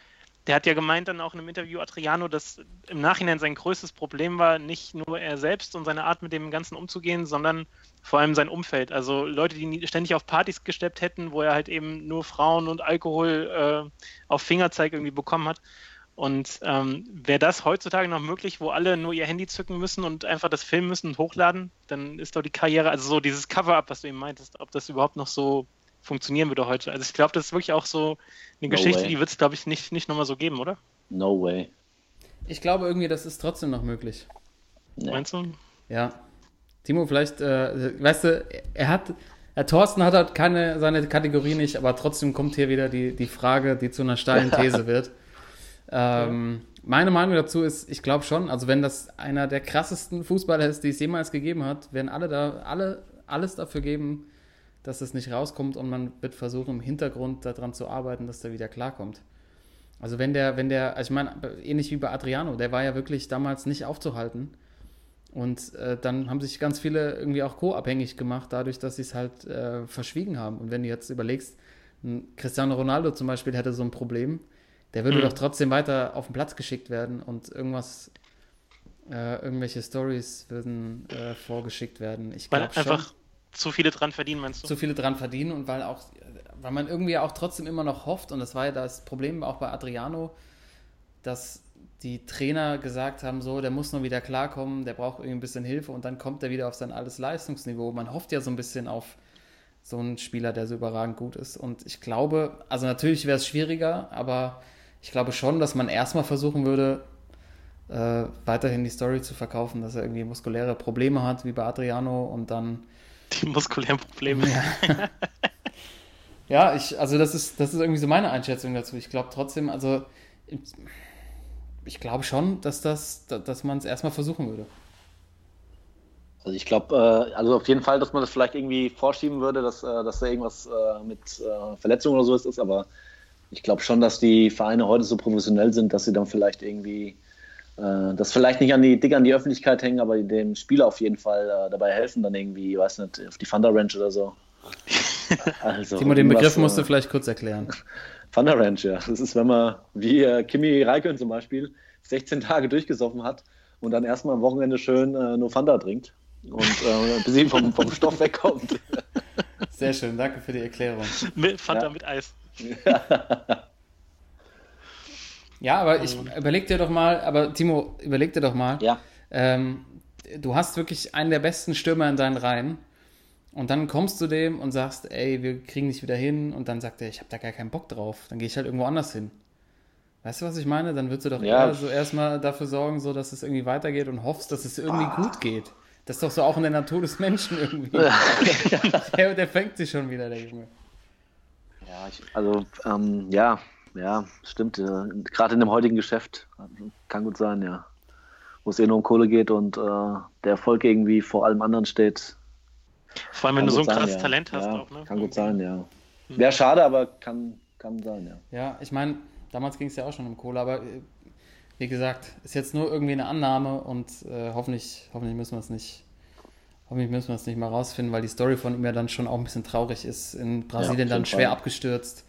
der hat ja gemeint dann auch in einem Interview Adriano, dass im Nachhinein sein größtes Problem war, nicht nur er selbst und seine Art mit dem Ganzen umzugehen, sondern vor allem sein Umfeld. Also Leute, die ständig auf Partys gesteppt hätten, wo er halt eben nur Frauen und Alkohol äh, auf Fingerzeig irgendwie bekommen hat. Und ähm, wäre das heutzutage noch möglich, wo alle nur ihr Handy zücken müssen und einfach das filmen müssen und hochladen, dann ist doch die Karriere, also so dieses Cover-up, was du eben meintest, ob das überhaupt noch so funktionieren würde heute. Also ich glaube, das ist wirklich auch so eine no Geschichte, way. die wird es, glaube ich, nicht, nicht nochmal so geben, oder? No way. Ich glaube irgendwie, das ist trotzdem noch möglich. Nee. Meinst du? Ja. Timo, vielleicht, äh, weißt du, er hat, Herr Thorsten hat halt keine, seine Kategorie nicht, aber trotzdem kommt hier wieder die, die Frage, die zu einer steilen <laughs> These wird. Ähm. Meine Meinung dazu ist, ich glaube schon, also wenn das einer der krassesten Fußballer ist, die es jemals gegeben hat, werden alle da, alle alles dafür geben, dass es nicht rauskommt und man wird versuchen, im Hintergrund daran zu arbeiten, dass der wieder klarkommt. Also wenn der, wenn der, also ich meine, ähnlich wie bei Adriano, der war ja wirklich damals nicht aufzuhalten. Und äh, dann haben sich ganz viele irgendwie auch co-abhängig gemacht, dadurch, dass sie es halt äh, verschwiegen haben. Und wenn du jetzt überlegst, Cristiano Ronaldo zum Beispiel hätte so ein Problem, der würde mhm. doch trotzdem weiter auf den Platz geschickt werden und irgendwas, äh, irgendwelche Stories würden äh, vorgeschickt werden. Ich einfach schon, zu viele dran verdienen, meinst du? Zu viele dran verdienen und weil auch, weil man irgendwie auch trotzdem immer noch hofft, und das war ja das Problem auch bei Adriano, dass die Trainer gesagt haben, so, der muss nur wieder klarkommen, der braucht irgendwie ein bisschen Hilfe und dann kommt er wieder auf sein altes Leistungsniveau. Man hofft ja so ein bisschen auf so einen Spieler, der so überragend gut ist. Und ich glaube, also natürlich wäre es schwieriger, aber ich glaube schon, dass man erstmal versuchen würde, äh, weiterhin die Story zu verkaufen, dass er irgendwie muskuläre Probleme hat, wie bei Adriano und dann. Die muskulären Probleme. Ja, <laughs> ja ich, also das ist, das ist irgendwie so meine Einschätzung dazu. Ich glaube trotzdem, also ich glaube schon, dass das, dass man es erstmal versuchen würde. Also ich glaube, äh, also auf jeden Fall, dass man das vielleicht irgendwie vorschieben würde, dass, äh, dass da irgendwas äh, mit äh, Verletzungen oder so ist, aber ich glaube schon, dass die Vereine heute so professionell sind, dass sie dann vielleicht irgendwie das vielleicht nicht an die dick an die Öffentlichkeit hängen, aber dem Spieler auf jeden Fall äh, dabei helfen, dann irgendwie, weiß nicht, auf die Thunder Ranch oder so. <laughs> Also, Timo, den Begriff musst du äh, vielleicht kurz erklären. Thunder Ranch, ja. Das ist, wenn man, wie äh, Kimi Räikkönen zum Beispiel, 16 Tage durchgesoffen hat und dann erstmal am Wochenende schön äh, nur Fanta trinkt. und äh, bis sie vom, vom Stoff wegkommt. <laughs> Sehr schön, danke für die Erklärung. Mit Fanta Ja. mit Eis. <laughs> Ja, aber ich überleg dir doch mal, aber Timo, überleg dir doch mal, ja, ähm, du hast wirklich einen der besten Stürmer in deinen Reihen und dann kommst du dem und sagst, ey, wir kriegen dich wieder hin und dann sagt er, ich habe da gar keinen Bock drauf, dann gehe ich halt irgendwo anders hin. Weißt du, was ich meine? Dann würdest du doch Ja. eher so erstmal dafür sorgen, so dass es irgendwie weitergeht und hoffst, dass es irgendwie gut geht. Das ist doch so auch in der Natur des Menschen irgendwie. <laughs> der, der fängt sich schon wieder, der Junge. ja ich, also ähm, ja, ja, stimmt. Gerade in dem heutigen Geschäft kann gut sein, ja. Wo es eh nur um Kohle geht und äh, der Erfolg irgendwie vor allem anderen steht. Vor allem, wenn du so ein sein, krasses ja. Talent hast ja, auch, ne? Kann gut sein, ja. Wäre schade, aber kann, kann sein, ja. Ja, ich meine, damals ging es ja auch schon um Kohle, aber äh, wie gesagt, ist jetzt nur irgendwie eine Annahme und äh, hoffentlich, hoffentlich müssen wir es nicht, hoffentlich müssen wir es nicht mal rausfinden, weil die Story von ihm ja dann schon auch ein bisschen traurig ist. In Brasilien jeden dann schwer Fall. abgestürzt,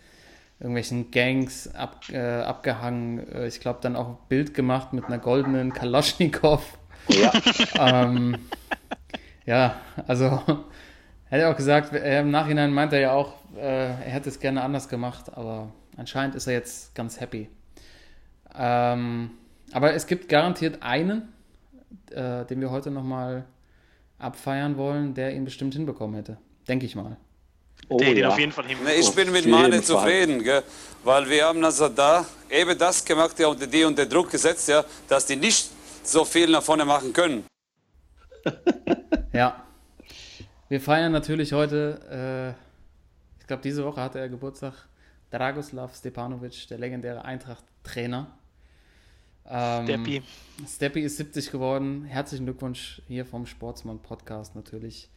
irgendwelchen Gangs ab, äh, abgehangen, äh, ich glaube dann auch ein Bild gemacht mit einer goldenen Kalaschnikow. Ja, ähm, ja, also er hat ja auch gesagt, er, im Nachhinein meint er ja auch, äh, er hätte es gerne anders gemacht, aber anscheinend ist er jetzt ganz happy. Ähm, aber es gibt garantiert einen, äh, den wir heute nochmal abfeiern wollen, der ihn bestimmt hinbekommen hätte. Denke ich mal. Oh, den ja. auf jeden Fall hinbekommt. Ich bin mit Mane zufrieden, gell? weil wir haben also da eben das gemacht, ja, unter die unter Druck gesetzt, ja, dass die nicht so viel nach vorne machen können. <laughs> Ja. Wir feiern natürlich heute, äh, ich glaube, diese Woche hatte er Geburtstag, Dragoslav Stepanovic, der legendäre Eintracht-Trainer. Ähm, Steppi. Steppi ist 70 geworden. Herzlichen Glückwunsch hier vom Sportsmann-Podcast natürlich.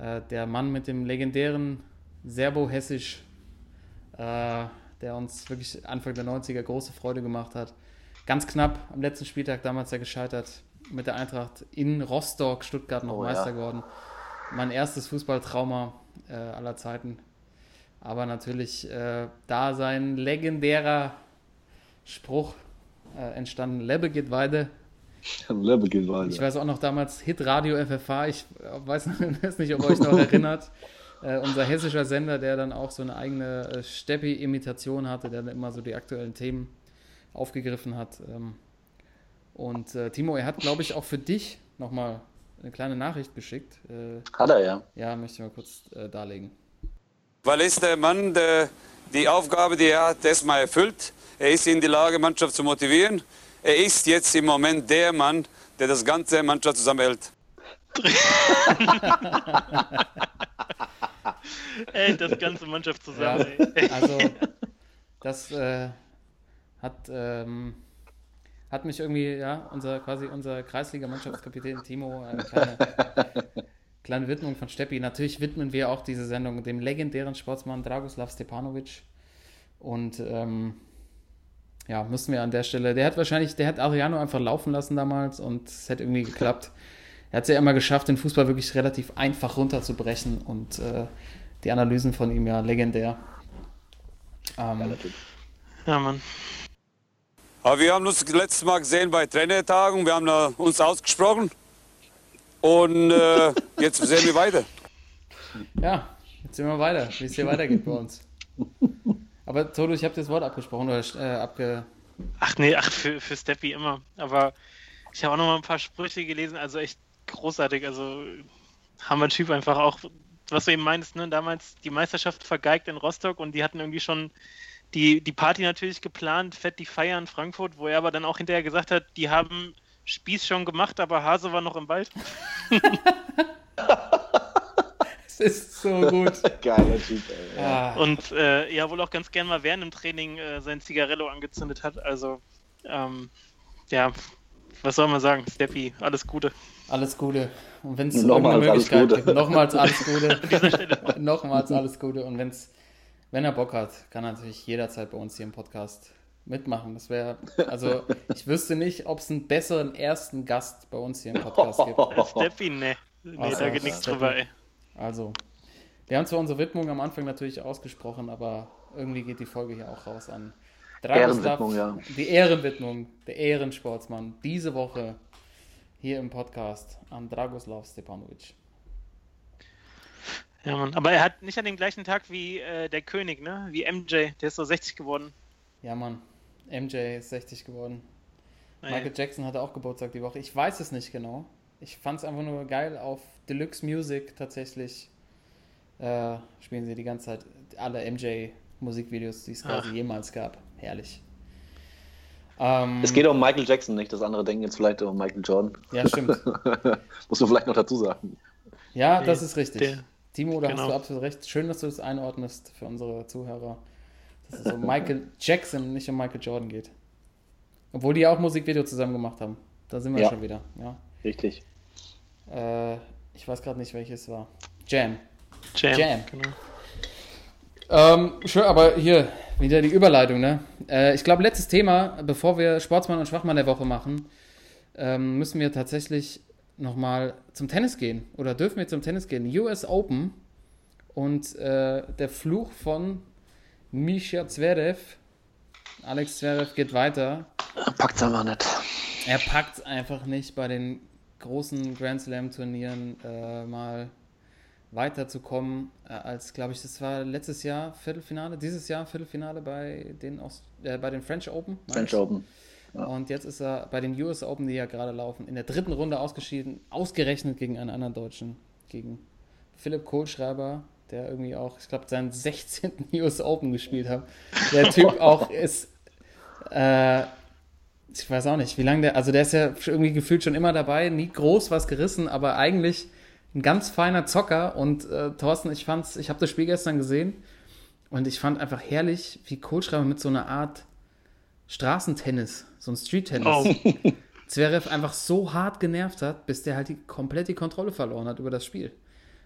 Äh, der Mann mit dem legendären Serbo-Hessisch, äh, der uns wirklich Anfang der 90er große Freude gemacht hat. Ganz knapp am letzten Spieltag damals ja gescheitert mit der Eintracht in Rostock, Stuttgart noch Oh, Meister ja. geworden. Mein erstes Fußballtrauma äh, aller Zeiten. Aber natürlich äh, da sein legendärer Spruch äh, entstanden, Lebbe geht weiter. <laughs> Level geht weiter. Ich weiß auch noch damals Hit Radio FFH, ich weiß <laughs> weiß nicht, ob ihr euch noch erinnert. <laughs> Äh, unser hessischer Sender, der dann auch so eine eigene äh, Steppi-Imitation hatte, der dann immer so die aktuellen Themen aufgegriffen hat. Ähm, und äh, Timo, er hat, glaube ich, auch für dich nochmal eine kleine Nachricht geschickt. Äh, Hat er, ja. ja, möchte ich mal kurz äh, darlegen. Weil ist der Mann, der die Aufgabe, die er hat, erstmal erfüllt. Er ist in die Lage, Mannschaft zu motivieren. Er ist jetzt im Moment der Mann, der das ganze Mannschaft zusammenhält. <laughs> Ey, das ganze Mannschaft Ja, zusammen. ey. also <laughs> das äh, hat, ähm, hat mich irgendwie, ja, unser quasi unser Kreisliga-Mannschaftskapitän Timo, eine kleine, <laughs> kleine Widmung von Steppi. Natürlich widmen wir auch diese Sendung dem legendären Sportsmann Dragoslav Stepanovic. Und ähm, ja, müssen wir an der Stelle, der hat wahrscheinlich, der hat Adriano einfach laufen lassen damals und es hätte irgendwie geklappt. Er hat es ja immer geschafft, den Fußball wirklich relativ einfach runterzubrechen und äh, die Analysen von ihm ja legendär. Ähm, Ja, Mann. Aber wir haben uns das letzte Mal gesehen bei Trainertagen. Wir haben da uns ausgesprochen. Und äh, <laughs> jetzt sehen wir weiter. ja, jetzt sehen wir weiter, wie es hier weitergeht bei uns. <laughs> Aber Toto, ich habe das Wort abgesprochen oder äh, abge. Ach nee, ach, für, für Steppi immer. Aber ich habe auch noch mal ein paar Sprüche gelesen, also echt großartig. Also haben wir Typ einfach auch, was du eben meinst, ne? damals die Meisterschaft vergeigt in Rostock und die hatten irgendwie schon die, die Party natürlich geplant, fett die Feier in Frankfurt, wo er aber dann auch hinterher gesagt hat, die haben Spieß schon gemacht, aber Hase war noch im Wald. <laughs> Es ist so gut. <laughs> Geiler Typ, ey. Ah, Und äh, ja, wohl auch ganz gern mal während dem Training äh, sein Zigarello angezündet hat. Also, ähm, ja, was soll man sagen? Steffi, alles Gute. alles Gute. Und wenn es alles Möglichkeit Gute. gibt, <laughs> nochmals alles Gute. <laughs> nochmals alles Gute. Und wenn's, wenn er Bock hat, kann er natürlich jederzeit bei uns hier im Podcast mitmachen. Das wäre, also ich wüsste nicht, ob es einen besseren ersten Gast bei uns hier im Podcast gibt. Steffi, ne. Nee, so, da geht nichts drüber, ey. Also, wir haben zwar unsere Widmung am Anfang natürlich ausgesprochen, aber irgendwie geht die Folge hier auch raus an Dragoslav. Ehrenwidmung, ja. Die Ehrenwidmung, der Ehrensportsmann. Diese Woche hier im Podcast an Dragoslav Stepanovic. Ja, Mann. Aber er hat nicht an dem gleichen Tag wie äh, der König, ne? Wie MJ. Der ist so 60 geworden. Ja, Mann. MJ ist 60 geworden. Michael Jackson hatte auch Geburtstag die Woche. Ich weiß es nicht genau. Ich fand es einfach nur geil. Auf Deluxe Music tatsächlich äh, spielen sie die ganze Zeit alle MJ-Musikvideos, die es quasi jemals gab. Herrlich. Ähm, Es geht um Michael Jackson, nicht? Das andere denken jetzt vielleicht um Michael Jordan. Ja, stimmt. <laughs> Muss man vielleicht noch dazu sagen. Ja, Nee, das ist richtig. der- Timo, da hast genau. du absolut recht. Schön, dass du das einordnest für unsere Zuhörer. Dass es um Michael Jackson, nicht um Michael Jordan geht. Obwohl die ja auch Musikvideo zusammen gemacht haben. Da sind wir Ja. schon wieder. Ja. Richtig. Äh, ich weiß gerade nicht, welches war. Jam. Jam. Jam. Genau. Ähm, schön, aber hier wieder die Überleitung, ne? Äh, ich glaube, letztes Thema, bevor wir Sportsmann und Schwachmann der Woche machen, ähm, müssen wir tatsächlich nochmal zum Tennis gehen. Oder dürfen wir zum Tennis gehen? US Open und äh, der Fluch von Misha Zverev. Alex Zverev geht weiter. Packt's aber nicht. Er packt einfach nicht bei den großen Grand Slam Turnieren äh, mal weiterzukommen, äh, als glaube ich, das war letztes Jahr Viertelfinale, dieses Jahr Viertelfinale bei den, Aus äh, bei den French Open. French. Open. Ja. Und jetzt ist er bei den US Open, die ja gerade laufen, in der dritten Runde ausgeschieden, ausgerechnet gegen einen anderen Deutschen, gegen Philipp Kohlschreiber, der irgendwie auch, ich glaube, seinen <laughs> 16. US Open gespielt hat. Der Typ <laughs> auch ist, äh, ich weiß auch nicht, wie lange der, also der ist ja irgendwie gefühlt schon immer dabei, nie groß was gerissen, aber eigentlich ein ganz feiner Zocker. Und äh, Thorsten, ich fand's, ich habe das Spiel gestern gesehen und ich fand einfach herrlich, wie Kohlschreiber mit so einer Art Straßentennis, so ein Street-Tennis, Oh, Zverev einfach so hart genervt hat, bis der halt die, komplett die Kontrolle verloren hat über das Spiel.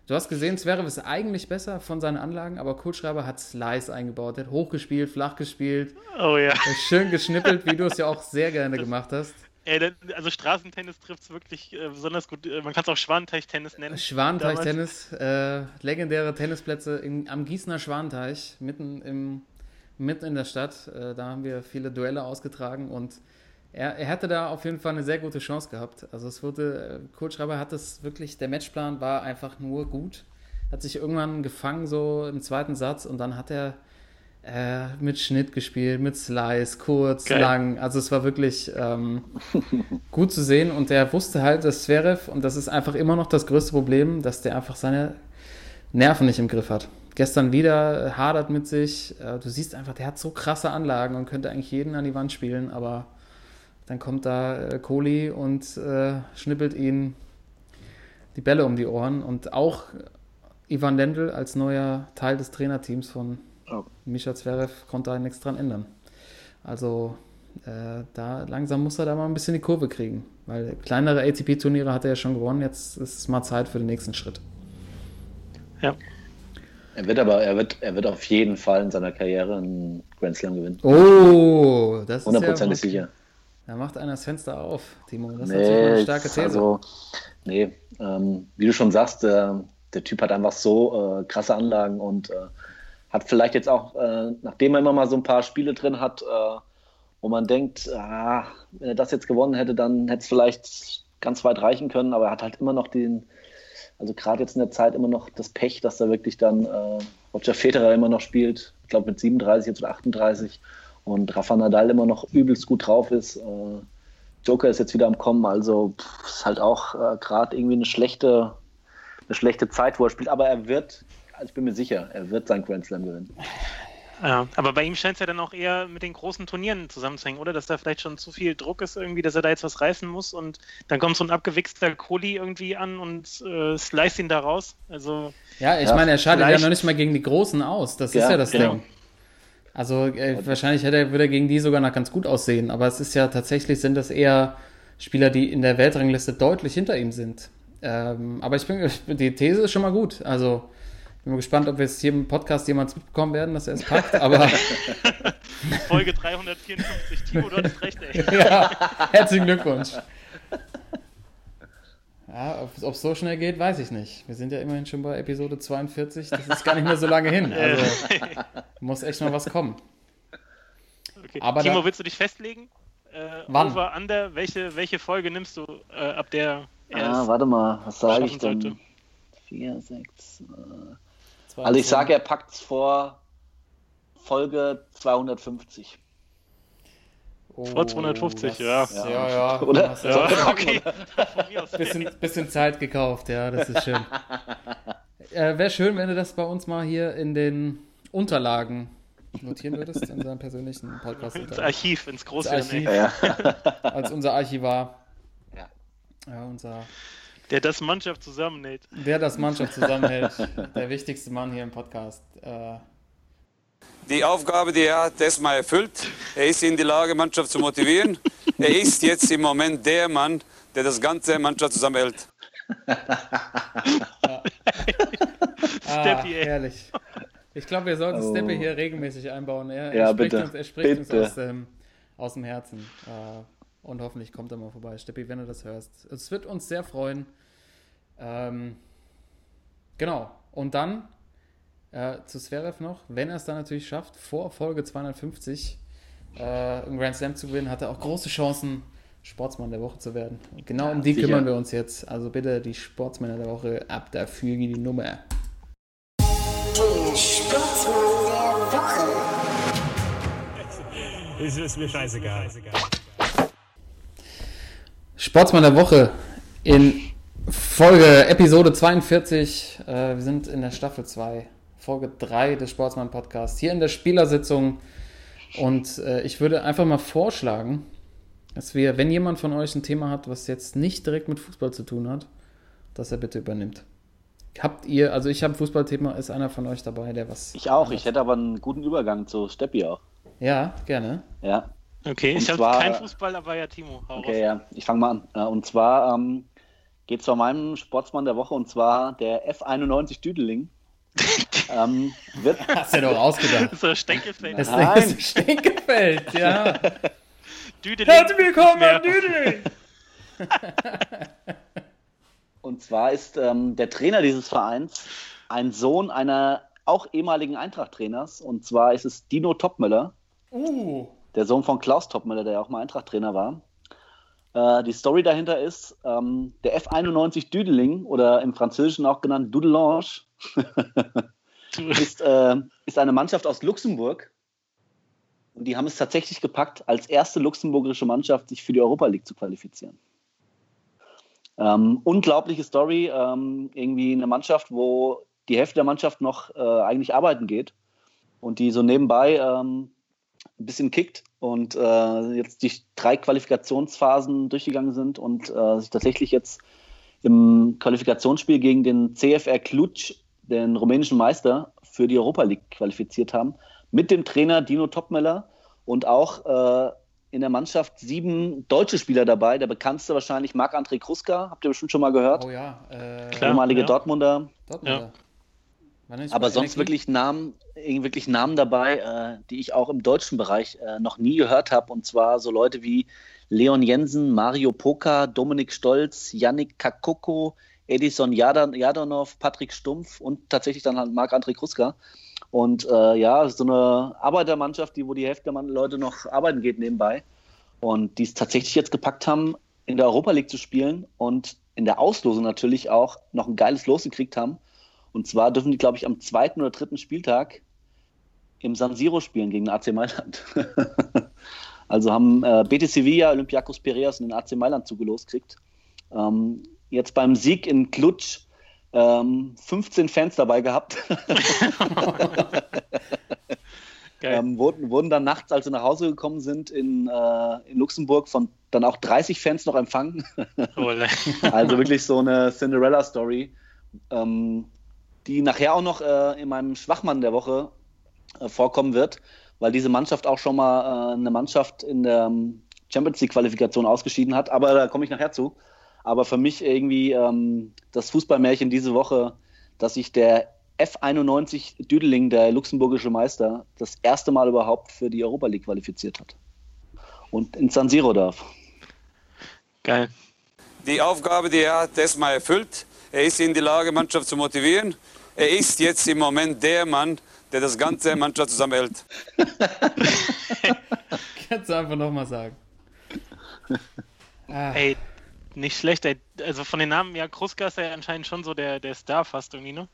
Du hast gesehen, Zverev ist eigentlich besser von seinen Anlagen, aber Kohlschreiber hat Slice eingebaut, der hat hochgespielt, flach gespielt, oh ja. schön geschnippelt, wie du es ja auch sehr gerne gemacht hast. Ey, also Straßentennis trifft es wirklich äh, besonders gut. Äh, Man kann es auch Schwanenteich-Tennis nennen. Schwanenteich-Tennis, äh, legendäre Tennisplätze in, am Gießener Schwanenteich, mitten, im, mitten in der Stadt. Äh, da haben wir viele Duelle ausgetragen und er, er hatte da auf jeden Fall eine sehr gute Chance gehabt. Also es wurde, äh, Kurt Schreiber hat es wirklich, der Matchplan war einfach nur gut. Hat sich irgendwann gefangen, so im zweiten Satz und dann hat er äh, mit Schnitt gespielt, mit Slice, kurz, Geil. lang. Also es war wirklich ähm, gut zu sehen und der wusste halt, dass Zverev, und das ist einfach immer noch das größte Problem, dass der einfach seine Nerven nicht im Griff hat. Gestern wieder hadert mit sich. Äh, du siehst einfach, der hat so krasse Anlagen und könnte eigentlich jeden an die Wand spielen, aber dann kommt da äh, Kohli und äh, schnippelt ihn die Bälle um die Ohren. Und auch Ivan Lendl als neuer Teil des Trainerteams von Oh. Mischa Zverev konnte da nichts dran ändern. Also äh, da langsam muss er da mal ein bisschen die Kurve kriegen. Weil kleinere ATP-Turniere hat er ja schon gewonnen. Jetzt ist es mal Zeit für den nächsten Schritt. Ja. Er wird aber, er wird, er wird auf jeden Fall in seiner Karriere einen Grand Slam gewinnen. Oh, das ist Hundertprozentig ja, sicher. Da macht einer das Fenster auf, Timo. Das ist natürlich mal eine Nee, starke These. also, nee, ähm, wie du schon sagst, äh, der Typ hat einfach so äh, krasse Anlagen und äh, hat vielleicht jetzt auch, äh, nachdem er immer mal so ein paar Spiele drin hat, äh, wo man denkt, ah, wenn er das jetzt gewonnen hätte, dann hätte es vielleicht ganz weit reichen können, aber er hat halt immer noch den, also gerade jetzt in der Zeit immer noch das Pech, dass er wirklich dann äh, Roger Federer immer noch spielt, ich glaube mit 37 jetzt oder 38 und Rafa Nadal immer noch übelst gut drauf ist. Äh, Joker ist jetzt wieder am Kommen, also pff, ist halt auch äh, gerade irgendwie eine schlechte, eine schlechte Zeit, wo er spielt, aber er wird, also ich bin mir sicher, er wird seinen Grand Slam gewinnen. Ja, aber bei ihm scheint es ja dann auch eher mit den großen Turnieren zusammenzuhängen, oder? Dass da vielleicht schon zu viel Druck ist irgendwie, dass er da jetzt was reißen muss und dann kommt so ein abgewichster Kohli irgendwie an und äh, slice ihn da raus. Also, Ja, ich Ja, meine, er scheidet ja noch nicht mal gegen die Großen aus. Das ist Ja, ja das genau. Ding. Also äh, wahrscheinlich hätte er, würde er gegen die sogar noch ganz gut aussehen. Aber es ist ja tatsächlich, sind das eher Spieler, die in der Weltrangliste deutlich hinter ihm sind. Ähm, aber ich bin, <laughs> die These ist schon mal gut. Also bin mal gespannt, ob wir jetzt hier im Podcast jemals mitbekommen werden, dass er es packt. <laughs> Aber Folge 354. Timo, du hattest recht, ey. <laughs> ja, herzlichen Glückwunsch. Ja, ob es so schnell geht, weiß ich nicht. Wir sind ja immerhin schon bei Episode 42. Das ist gar nicht mehr so lange hin. Also muss echt noch was kommen. Okay. Aber Timo, da- willst du dich festlegen? äh, Wann? over, under, welche, welche Folge nimmst du, äh, ab der er Ah, warte mal, was sage ich denn? sollte? 4, 6. Äh. Also ich sage, er packt es vor Folge 250. Oh, Vor 250, das- ja. Ja, ja. Oder? Ja, ja. okay. <laughs> Bisschen, bisschen Zeit gekauft, ja, das ist schön. <laughs> äh, Wäre schön, wenn du das bei uns mal hier in den Unterlagen notieren würdest, in seinem persönlichen podcast Ins Archiv, ins große Ins Archiv. Archiv. Ja. <laughs> als unser Archivar. Ja. Ja, unser, Der das Mannschaft zusammenhält. der das Mannschaft zusammenhält, der wichtigste Mann hier im Podcast. Äh, Die Aufgabe, die er hat, erstmal erfüllt. Er ist in die Lage, Mannschaft zu motivieren. Er ist jetzt im Moment der Mann, der das ganze Mannschaft zusammenhält. <laughs> ah, Steffi, ey. herrlich. Ich glaube, wir sollten Oh. Steppi hier regelmäßig einbauen. Er, Ja, er spricht, bitte. Uns, er spricht uns Bitte. aus dem, aus dem Herzen. Äh, und hoffentlich kommt er mal vorbei. Steppi, wenn du das hörst. Es wird uns sehr freuen. Ähm, genau. Und dann äh, zu Zverev noch, wenn er es dann natürlich schafft, vor Folge 250 äh, einen Grand Slam zu gewinnen, hat er auch große Chancen, Sportsmann der Woche zu werden. Und genau um die sicher. kümmern wir uns jetzt. Also bitte die Sportsmänner der Woche ab dafür die Nummer. Der Sportsmann der Woche. Ist, ist mir scheißegal. Sportsmann der Woche in Folge Episode 42. Äh, wir sind in der Staffel 2, Folge 3 des Sportsmann Podcasts, hier in der Spielersitzung. Und äh, ich würde einfach mal vorschlagen, dass wir, wenn jemand von euch ein Thema hat, was jetzt nicht direkt mit Fußball zu tun hat, dass er bitte übernimmt. Habt ihr, also ich habe ein Fußballthema, ist einer von euch dabei, der was. Ich auch, ich hätte aber einen guten Übergang zu Steppi auch. Ja, gerne. Ja, Okay, Und ich habe keinen Fußball, aber ja, Timo, hau okay, raus. ja, ich fange mal an. Und zwar ähm, geht es bei meinem Sportsmann der Woche und zwar der F91 Düdeling. Ähm, wird, <laughs> Hast du ja doch ausgedacht. Das ist so Stenkelfeld. Das Nein. Ist Stenkefeld, ja. <laughs> Düdeling. Herzlich willkommen Mehr. am Düdeling. <laughs> Und zwar ist ähm, der Trainer dieses Vereins ein Sohn einer auch ehemaligen Eintracht-Trainers. Und zwar ist es Dino Topmöller, Uh. der Sohn von Klaus Topmöller, der ja auch mal Eintracht-Trainer war. Äh, die Story dahinter ist, ähm, der F91 Düdeling oder im Französischen auch genannt Dudelange <laughs> ist, äh, ist eine Mannschaft aus Luxemburg. Und die haben es tatsächlich gepackt, als erste luxemburgische Mannschaft sich für die Europa League zu qualifizieren. Ähm, unglaubliche Story, ähm, irgendwie eine Mannschaft, wo die Hälfte der Mannschaft noch äh, eigentlich arbeiten geht und die so nebenbei ähm, ein bisschen kickt und äh, jetzt die drei Qualifikationsphasen durchgegangen sind und äh, sich tatsächlich jetzt im Qualifikationsspiel gegen den CFR Cluj, den rumänischen Meister, für die Europa League qualifiziert haben. Mit dem Trainer Dino Topmeller und auch äh, in der Mannschaft sieben deutsche Spieler dabei. Der bekannteste wahrscheinlich Marc-André Kruska, habt ihr bestimmt schon mal gehört. Oh ja. Äh, Klar. ehemalige ja. Dortmunder. Dortmunder. Aber sonst wirklich Namen, wirklich Namen dabei, äh, die ich auch im deutschen Bereich äh, noch nie gehört habe. Und zwar so Leute wie Leon Jensen, Mario Poka, Dominik Stolz, Yannick Kakoko, Edison Jadonov, Patrick Stumpf und tatsächlich dann halt Marc-André Kruska. Und äh, ja, so eine Arbeitermannschaft, die, wo die Hälfte der Leute noch arbeiten geht nebenbei. Und die es tatsächlich jetzt gepackt haben, in der Europa League zu spielen und in der Auslosung natürlich auch noch ein geiles Los gekriegt haben. Und zwar dürfen die, glaube ich, am zweiten oder dritten Spieltag im San Siro spielen gegen den AC Mailand. <laughs> also haben äh, Betis Sevilla, Olympiakos Piraeus und den AC Mailand zugelost kriegt. Ähm, jetzt beim Sieg in Klutsch ähm, 15 Fans dabei gehabt. <laughs> Ähm, wurden, wurden dann nachts, als sie nach Hause gekommen sind, in, äh, in Luxemburg von dann auch 30 Fans noch empfangen. <laughs> Also wirklich so eine Cinderella-Story, ähm, die nachher auch noch äh, in meinem Schwachmann der Woche äh, vorkommen wird, weil diese Mannschaft auch schon mal äh, eine Mannschaft in der ähm, Champions League-Qualifikation ausgeschieden hat. Aber da komme ich nachher zu. Aber für mich irgendwie ähm, das Fußballmärchen diese Woche, dass sich der F91 Düdeling, der luxemburgische Meister, das erste Mal überhaupt für die Europa League qualifiziert hat. Und in San Siro darf. Geil. Die Aufgabe, die er hat, erstmal erfüllt. Er ist in die Lage, Mannschaft zu motivieren. Er ist jetzt im Moment der Mann, der das ganze Mannschaft zusammenhält. <laughs> Kannst du einfach nochmal sagen. Ah, Ey, nicht schlecht, ey. Also von den Namen, ja, Kruska ist ja anscheinend schon so der, der Star fast irgendwie, ne?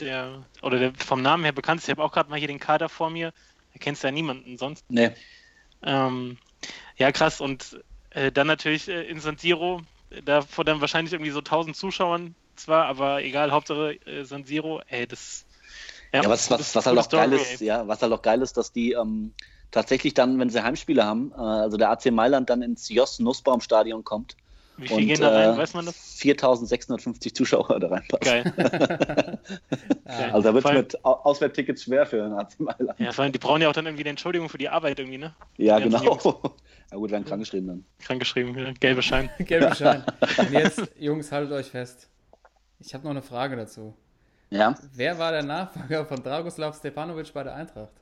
Der, oder der vom Namen her bekannt ist. Ich habe auch gerade mal hier den Kader vor mir. Da kennst du ja niemanden sonst. Nee. Ähm, ja, krass. Und äh, dann natürlich äh, in San Siro, da vor dann wahrscheinlich irgendwie so 1000 Zuschauern zwar, aber egal, Hauptsache äh, San Siro, ey, das. Ja, was, das was, ist was eine halt auch geil ist, ja, was halt auch geil ist, dass die ähm, tatsächlich dann, wenn sie Heimspiele haben, äh, also der AC Mailand dann ins Jos Nussbaum Stadion kommt Wie viel und gehen da rein, äh, weiß man das? 4650 Zuschauer da reinpassen. Geil. <laughs> Geil. Also da wird allem- mit Au- Auswärtstickets schwer für den AC Mailand. Ja, vor allem, die brauchen ja auch dann irgendwie eine Entschuldigung für die Arbeit irgendwie, ne? Ja, genau. Ja gut, werden krankgeschrieben dann. Krankgeschrieben, ja, gelbe Schein. <laughs> gelber Schein. <laughs> Und jetzt, Jungs, haltet euch fest. Ich habe noch eine Frage dazu. Ja, Wer war der Nachfolger von Dragoslav Stepanovic bei der Eintracht?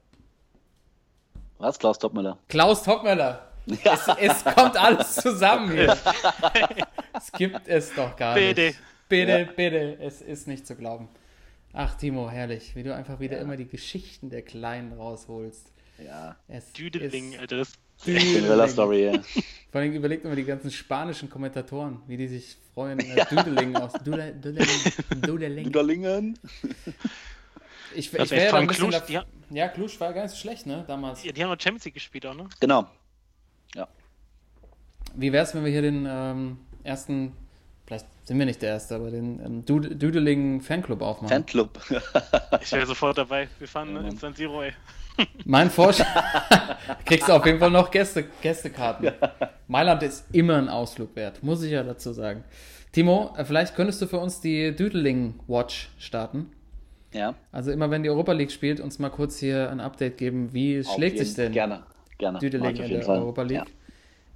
was? Klaus Topmüller. Klaus Topmöller. Es, es kommt alles zusammen hier. <laughs> es gibt es doch gar Bitte. nicht. Bitte, bitte. Es ist nicht zu glauben. Ach, Timo, herrlich, wie du einfach wieder immer die Geschichten der Kleinen rausholst. Ja, Es Düdeling, ist Alter. Das, Cinderella Story, ja. Vor allem überlegt immer die ganzen spanischen Kommentatoren, wie die sich freuen. Äh, Düdeling aus Dudel- Dudeling. Dudeling. Duderlingen. Ich, ich wär wäre da bisschen. Klusch, die ha- ja, Klusch war gar nicht so schlecht, ne? Damals. ja, die haben noch Champions League gespielt auch, ne? Genau. Wie wäre es, wenn wir hier den ähm, ersten, vielleicht sind wir nicht der erste, aber den ähm, Dud- Dudeling Fanclub aufmachen? Fanclub. Ich wäre sofort dabei. Wir fahren Ja, ne, Mann. ins San Siro, ey. Mein Vorschlag. <laughs> Kriegst du auf jeden Fall noch Gäste, Gästekarten. Mailand ist immer ein Ausflug wert, muss ich ja dazu sagen. Timo, äh, vielleicht könntest du für uns die Dudeling Watch starten. ja. Also immer wenn die Europa League spielt, uns mal kurz hier ein Update geben, wie auf schlägt jeden- sich denn Gerne, gerne. Düdeling auf in der Fall. Europa League? Ja.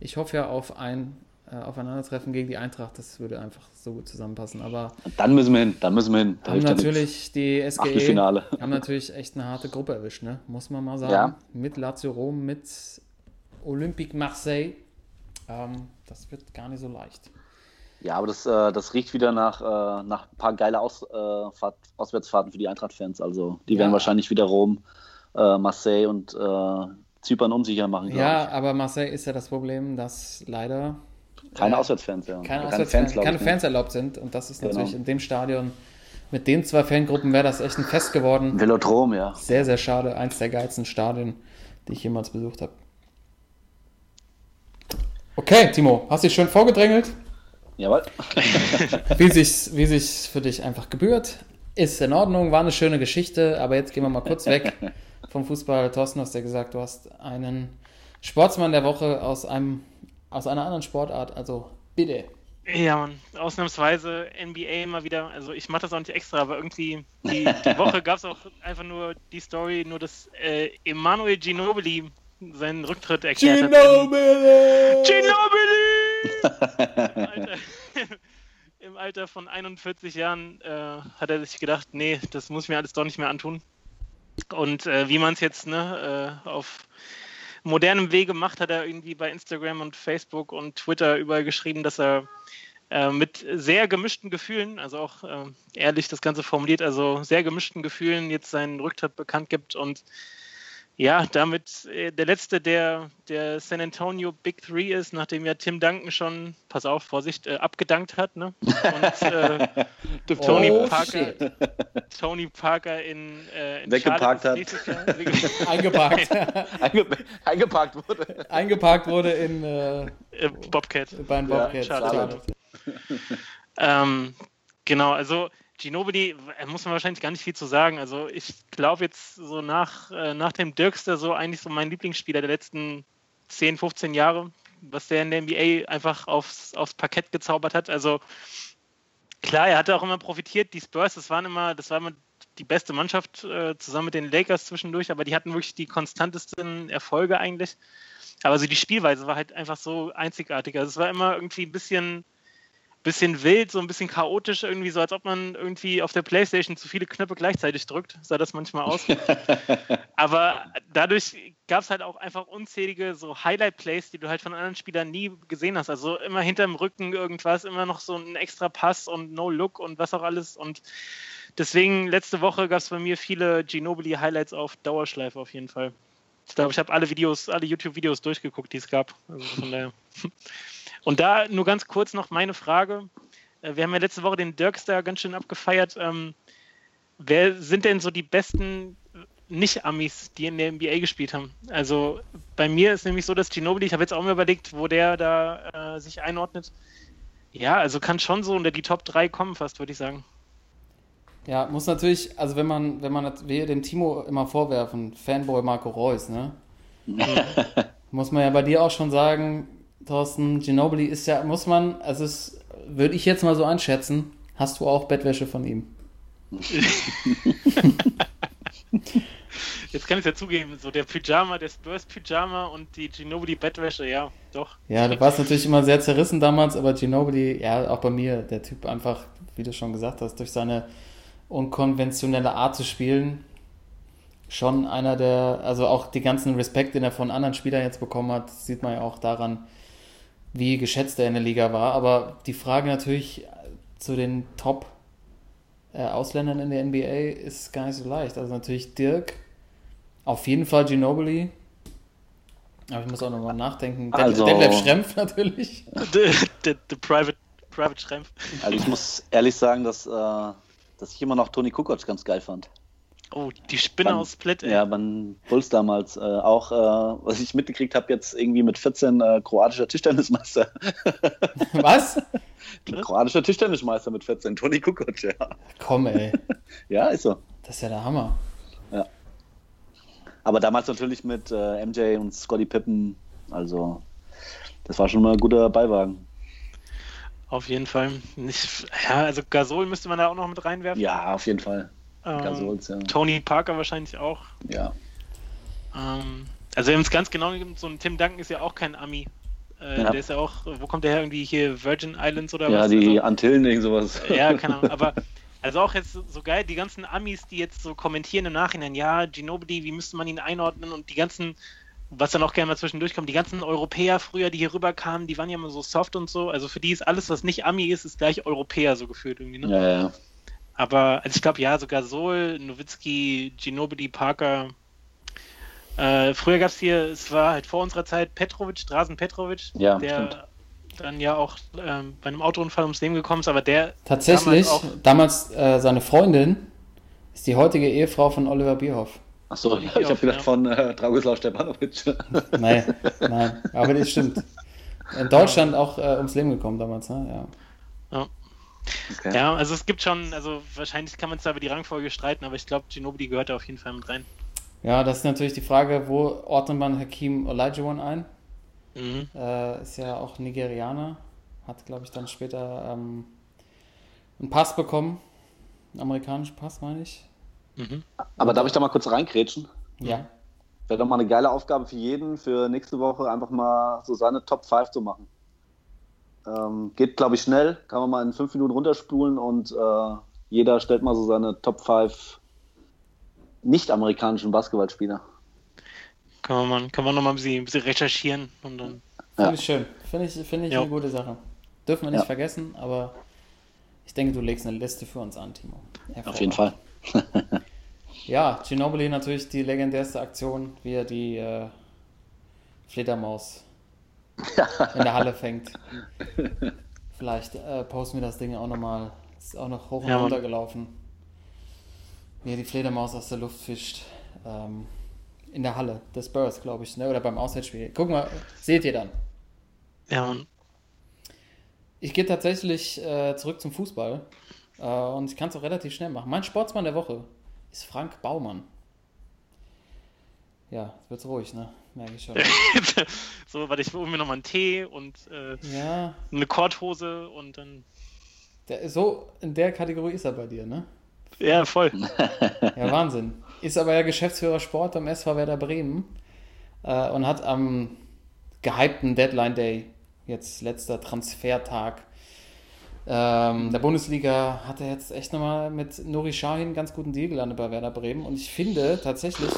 Ich hoffe ja auf ein äh, Aufeinandertreffen gegen die Eintracht, das würde einfach so gut zusammenpassen. Aber Dann müssen wir hin, dann müssen wir hin. Da haben natürlich die SGE <laughs> haben natürlich echt eine harte Gruppe erwischt, ne? muss man mal sagen. Ja. Mit Lazio Rom, mit Olympique Marseille. Ähm, das wird gar nicht so leicht. Ja, aber das, äh, das riecht wieder nach, äh, nach ein paar geile Aus, äh, Fahrt, Auswärtsfahrten für die Eintracht-Fans. Also die Ja. werden wahrscheinlich wieder Rom, äh, Marseille und äh, Zypern unsicher machen, Ja, aber Marseille ist ja das Problem, dass leider. Keine äh, Auswärtsfans, ja. keine, Auswärtsfans, glaub keine ne? Fans erlaubt sind. Und das ist Genau. natürlich in dem Stadion mit den zwei Fangruppen wäre das echt ein Fest geworden. Velodrom, ja. Sehr, sehr schade. Eins der geilsten Stadien, die ich jemals besucht habe. Okay, Timo, hast dich schön vorgedrängelt, Jawohl. <laughs> wie sich's, wie sich's für dich einfach gebührt. Ist in Ordnung, war eine schöne Geschichte, aber jetzt gehen wir mal kurz weg <laughs> vom Fußball. Thorsten, hast ja gesagt, du hast einen Sportsmann der Woche aus einem, aus einer anderen Sportart, also bitte. Ja, Mann. Ausnahmsweise NBA mal wieder. Also ich mache das auch nicht extra, aber irgendwie die, die Woche <laughs> gab es auch einfach nur die Story, nur dass äh, Emanuel Ginobili seinen Rücktritt erklärt hat. Ginobili! <laughs> Im Alter, <laughs> Im Alter von 41 Jahren äh, hat er sich gedacht, nee, das muss ich mir alles doch nicht mehr antun. Und äh, wie man es jetzt ne, äh, auf modernem Wege macht, hat er irgendwie bei Instagram und Facebook und Twitter überall geschrieben, dass er äh, mit sehr gemischten Gefühlen, also auch äh, ehrlich das Ganze formuliert, also sehr gemischten Gefühlen jetzt seinen Rücktritt bekannt gibt und ja, damit äh, der letzte der, der San Antonio Big Three ist, nachdem ja Tim Duncan schon, pass auf, Vorsicht, äh, abgedankt hat, ne? Und äh, <laughs> Tony Oh, Parker, shit. Tony Parker in, äh, in Weggeparkt hat. <laughs> Eingeparkt. <laughs> Einge eingeparkt wurde. Eingeparkt wurde in äh, äh, Bobcat. bei den Ja, Bobcats. Charlotte. Ähm, genau, also Ginobili, äh, muss man wahrscheinlich gar nicht viel zu sagen. Also ich glaube jetzt so nach, äh, nach dem Dirkster so eigentlich so mein Lieblingsspieler der letzten 10, 15 Jahre, was der in der NBA einfach aufs, aufs Parkett gezaubert hat. Also klar, er hatte auch immer profitiert. Die Spurs, das waren immer, das war immer die beste Mannschaft äh, zusammen mit den Lakers zwischendurch, aber die hatten wirklich die konstantesten Erfolge eigentlich. Aber so die Spielweise war halt einfach so einzigartig. Also es war immer irgendwie ein bisschen, bisschen wild, so ein bisschen chaotisch, irgendwie so, als ob man irgendwie auf der Playstation zu viele Knöpfe gleichzeitig drückt, sah das manchmal aus. <laughs> Aber dadurch gab es halt auch einfach unzählige so Highlight-Plays, die du halt von anderen Spielern nie gesehen hast. Also immer hinterm Rücken irgendwas, immer noch so ein extra Pass und No-Look und was auch alles. Und deswegen, letzte Woche gab es bei mir viele Ginobili-Highlights auf Dauerschleife auf jeden Fall. Ich glaube, ich habe alle Videos, alle YouTube-Videos durchgeguckt, die es gab. Also von daher. <laughs> Und da nur ganz kurz noch meine Frage. Äh, Wir haben ja letzte Woche den Dirkstar ganz schön abgefeiert. Ähm, wer sind denn so die besten Nicht-Amis, die in der NBA gespielt haben? Also bei mir ist nämlich so, dass Ginobili, ich habe jetzt auch mal überlegt, wo der da äh, sich einordnet. Ja, also kann schon so unter die Top 3 kommen, fast, würde ich sagen. Ja, muss natürlich, also wenn man, wenn man wir dem Timo immer vorwerfen, Fanboy Marco Reus, ne? <laughs> muss man ja bei dir auch schon sagen, Thorsten, Ginobili ist ja, muss man, also es würde ich jetzt mal so einschätzen, hast du auch Bettwäsche von ihm. Jetzt kann ich es ja zugeben, so der Pyjama, der Spurs-Pyjama und die Ginobili-Bettwäsche, ja, doch. Ja, du warst natürlich immer sehr zerrissen damals, aber Ginobili, ja, auch bei mir, der Typ einfach, wie du schon gesagt hast, durch seine unkonventionelle Art zu spielen, schon einer der, also auch die ganzen Respekt, den er von anderen Spielern jetzt bekommen hat, sieht man ja auch daran, wie geschätzt er in der Liga war. Aber die Frage natürlich zu den Top äh, Ausländern in der NBA ist gar nicht so leicht. Also natürlich Dirk, auf jeden Fall Ginobili. Aber ich muss auch nochmal nachdenken. Also- Detlef Schrempf natürlich. Der Private, Private Schrempf. Also ich muss ehrlich sagen, dass, äh, dass ich immer noch Toni Kukoc ganz geil fand. Oh, die Spinne aus Split, ey. Ja, beim Bulls damals. Äh, auch, äh, was ich mitgekriegt habe, jetzt irgendwie mit 14 äh, kroatischer Tischtennismeister. <laughs> Was? kroatischer Tischtennismeister mit 14, Toni Kukoc, ja. Komm, ey. <laughs> Ja, ist so. Das ist ja der Hammer. Aber damals natürlich mit äh, MJ und Scotty Pippen. Also, das war schon mal ein guter Beiwagen. Auf jeden Fall. Nicht, ja, also Gasol müsste man da auch noch mit reinwerfen. Ja, auf jeden Fall. Ähm, Gasols, ja. Tony Parker wahrscheinlich auch. Ja. Ähm, also wir haben es ganz genau, so ein Tim Duncan ist ja auch kein Ami. Äh, Ja. Der ist ja auch, wo kommt der her? Irgendwie hier Virgin Islands oder Ja, was? die Also, Antillen, irgend sowas. ja, <laughs> keine Ahnung. Aber also auch jetzt so- so geil, die ganzen Amis, die jetzt so kommentieren im Nachhinein, ja, Ginobili, wie müsste man ihn einordnen? Und die ganzen, was dann auch gerne mal zwischendurch kommt, die ganzen Europäer früher, die hier rüberkamen, die waren ja immer so soft und so. Also für die ist alles, was nicht Ami ist, ist gleich Europäer so gefühlt irgendwie. Ne? Ja, ja. Aber also ich glaube, ja, sogar Sol, Nowitzki, Ginobili, Parker. Äh, früher gab es hier, es war halt vor unserer Zeit Petrovic, Drasen Petrovic, Ja, der stimmt. dann ja auch ähm, bei einem Autounfall ums Leben gekommen ist, aber der Tatsächlich, damals damals, äh, seine Freundin ist die heutige Ehefrau von Oliver Bierhoff. Achso, Ich ich habe auch, gedacht ja. von äh, Dragoslav Stepanovic. <laughs> Nein, nein, aber das stimmt. In Deutschland auch äh, ums Leben gekommen damals, ne? Ja. Okay. Ja, also es gibt schon, also wahrscheinlich kann man es da über die Rangfolge streiten, aber ich glaube, Ginobili gehört da auf jeden Fall mit rein. ja, das ist natürlich die Frage, wo ordnet man Hakim Olajuwon ein? Mhm. Äh, ist ja auch Nigerianer, hat, glaube ich, dann später ähm, einen Pass bekommen. Einen amerikanischen Pass, meine ich. Mhm. Aber darf ich da mal kurz reinkrätschen? Ja. Wäre doch mal eine geile Aufgabe für jeden, für nächste Woche einfach mal so seine Top 5 zu machen. Ähm, geht, glaube ich, schnell. Kann man mal in fünf Minuten runterspulen und äh, jeder stellt mal so seine Top 5 nicht-amerikanischen Basketballspieler. Kann man, mal- kann man nochmal ein bisschen, ein bisschen recherchieren und dann. Finde Ja. ich schön. Finde ich, finde ich Ja. eine gute Sache. Dürfen wir nicht Ja. vergessen, aber ich denke, du legst eine Liste für uns an, Timo. Auf jeden Fall. Ja, Ginobili natürlich die legendärste Aktion, wie er die äh, Fledermaus <laughs> in der Halle fängt. Vielleicht äh, posten wir das Ding auch nochmal. Ist auch noch hoch und Ja, Mann. runter gelaufen. Wie er die Fledermaus aus der Luft fischt. Ähm, in der Halle des Spurs, glaube ich, ne? oder beim Auswärtsspiel. Guck mal, seht ihr dann. Ja, und Ich gehe tatsächlich äh, zurück zum Fußball äh, und ich kann es auch relativ schnell machen. Mein Sportsmann der Woche ist Frank Baumann. Ja, jetzt wird's ruhig, ne? Merke ich schon. <laughs> so, warte, ich hole mir nochmal einen Tee und äh, ja, eine Korthose und dann. der, so in der Kategorie ist er bei dir, ne? Ja, voll. <laughs> Ja, Wahnsinn. Ist aber ja Geschäftsführer Sport beim SV Werder Bremen äh, und hat am gehypten Deadline Day, jetzt letzter Transfertag, ähm, der Bundesliga hat er jetzt echt nochmal mit Nuri Sahin einen ganz guten Deal gelandet bei Werder Bremen und ich finde tatsächlich,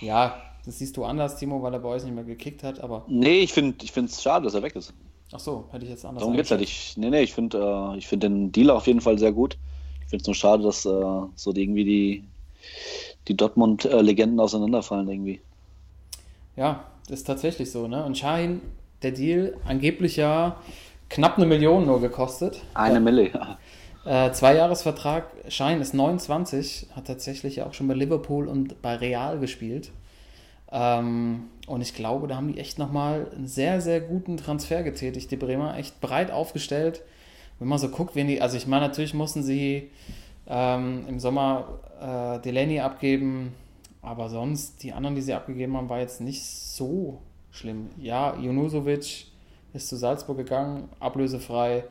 ja, das siehst du anders, Timo, weil er bei euch nicht mehr gekickt hat, aber Nee, ich finde es schade, dass er weg ist. ach so, hätte ich jetzt anders Darum geht's ja eingeschätzt. nicht. Nee, nee, ich finde äh, ich find den Deal auf jeden Fall sehr gut. Ich finde es nur schade, dass äh, so die, irgendwie die, die Dortmund-Legenden auseinanderfallen irgendwie. ja, ist tatsächlich so, ne? Und Shahin, der Deal, angeblich ja knapp eine Million nur gekostet. Eine Mille, ja. Äh, Zweijahresvertrag, Schein ist 29, hat tatsächlich auch schon bei Liverpool und bei Real gespielt. Ähm, und ich glaube, da haben die echt nochmal einen sehr, sehr guten Transfer getätigt, die Bremer. Echt breit aufgestellt. Wenn man so guckt, wen die, also ich meine, natürlich mussten sie ähm, im Sommer äh, Delaney abgeben, aber sonst, die anderen, die sie abgegeben haben, war jetzt nicht so schlimm. Ja, Junusovic ist zu Salzburg gegangen, ablösefrei.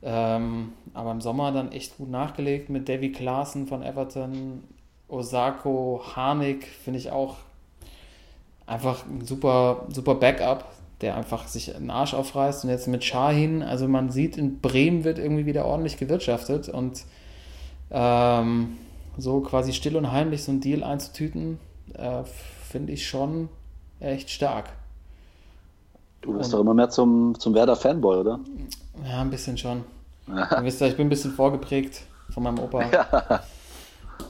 Ähm, aber im Sommer dann echt gut nachgelegt mit Davy Klaassen von Everton, Osako, Harnik, finde ich auch einfach ein super, super Backup, der einfach sich einen Arsch aufreißt. Und jetzt mit Shahin, also man sieht, in Bremen wird irgendwie wieder ordentlich gewirtschaftet und ähm, so quasi still und heimlich so einen Deal einzutüten, äh, finde ich schon echt stark. Du bist doch immer mehr zum, zum Werder-Fanboy, oder? Ja, ein bisschen schon. <laughs> Ihr wisst ja, ich bin ein bisschen vorgeprägt von meinem Opa. <laughs>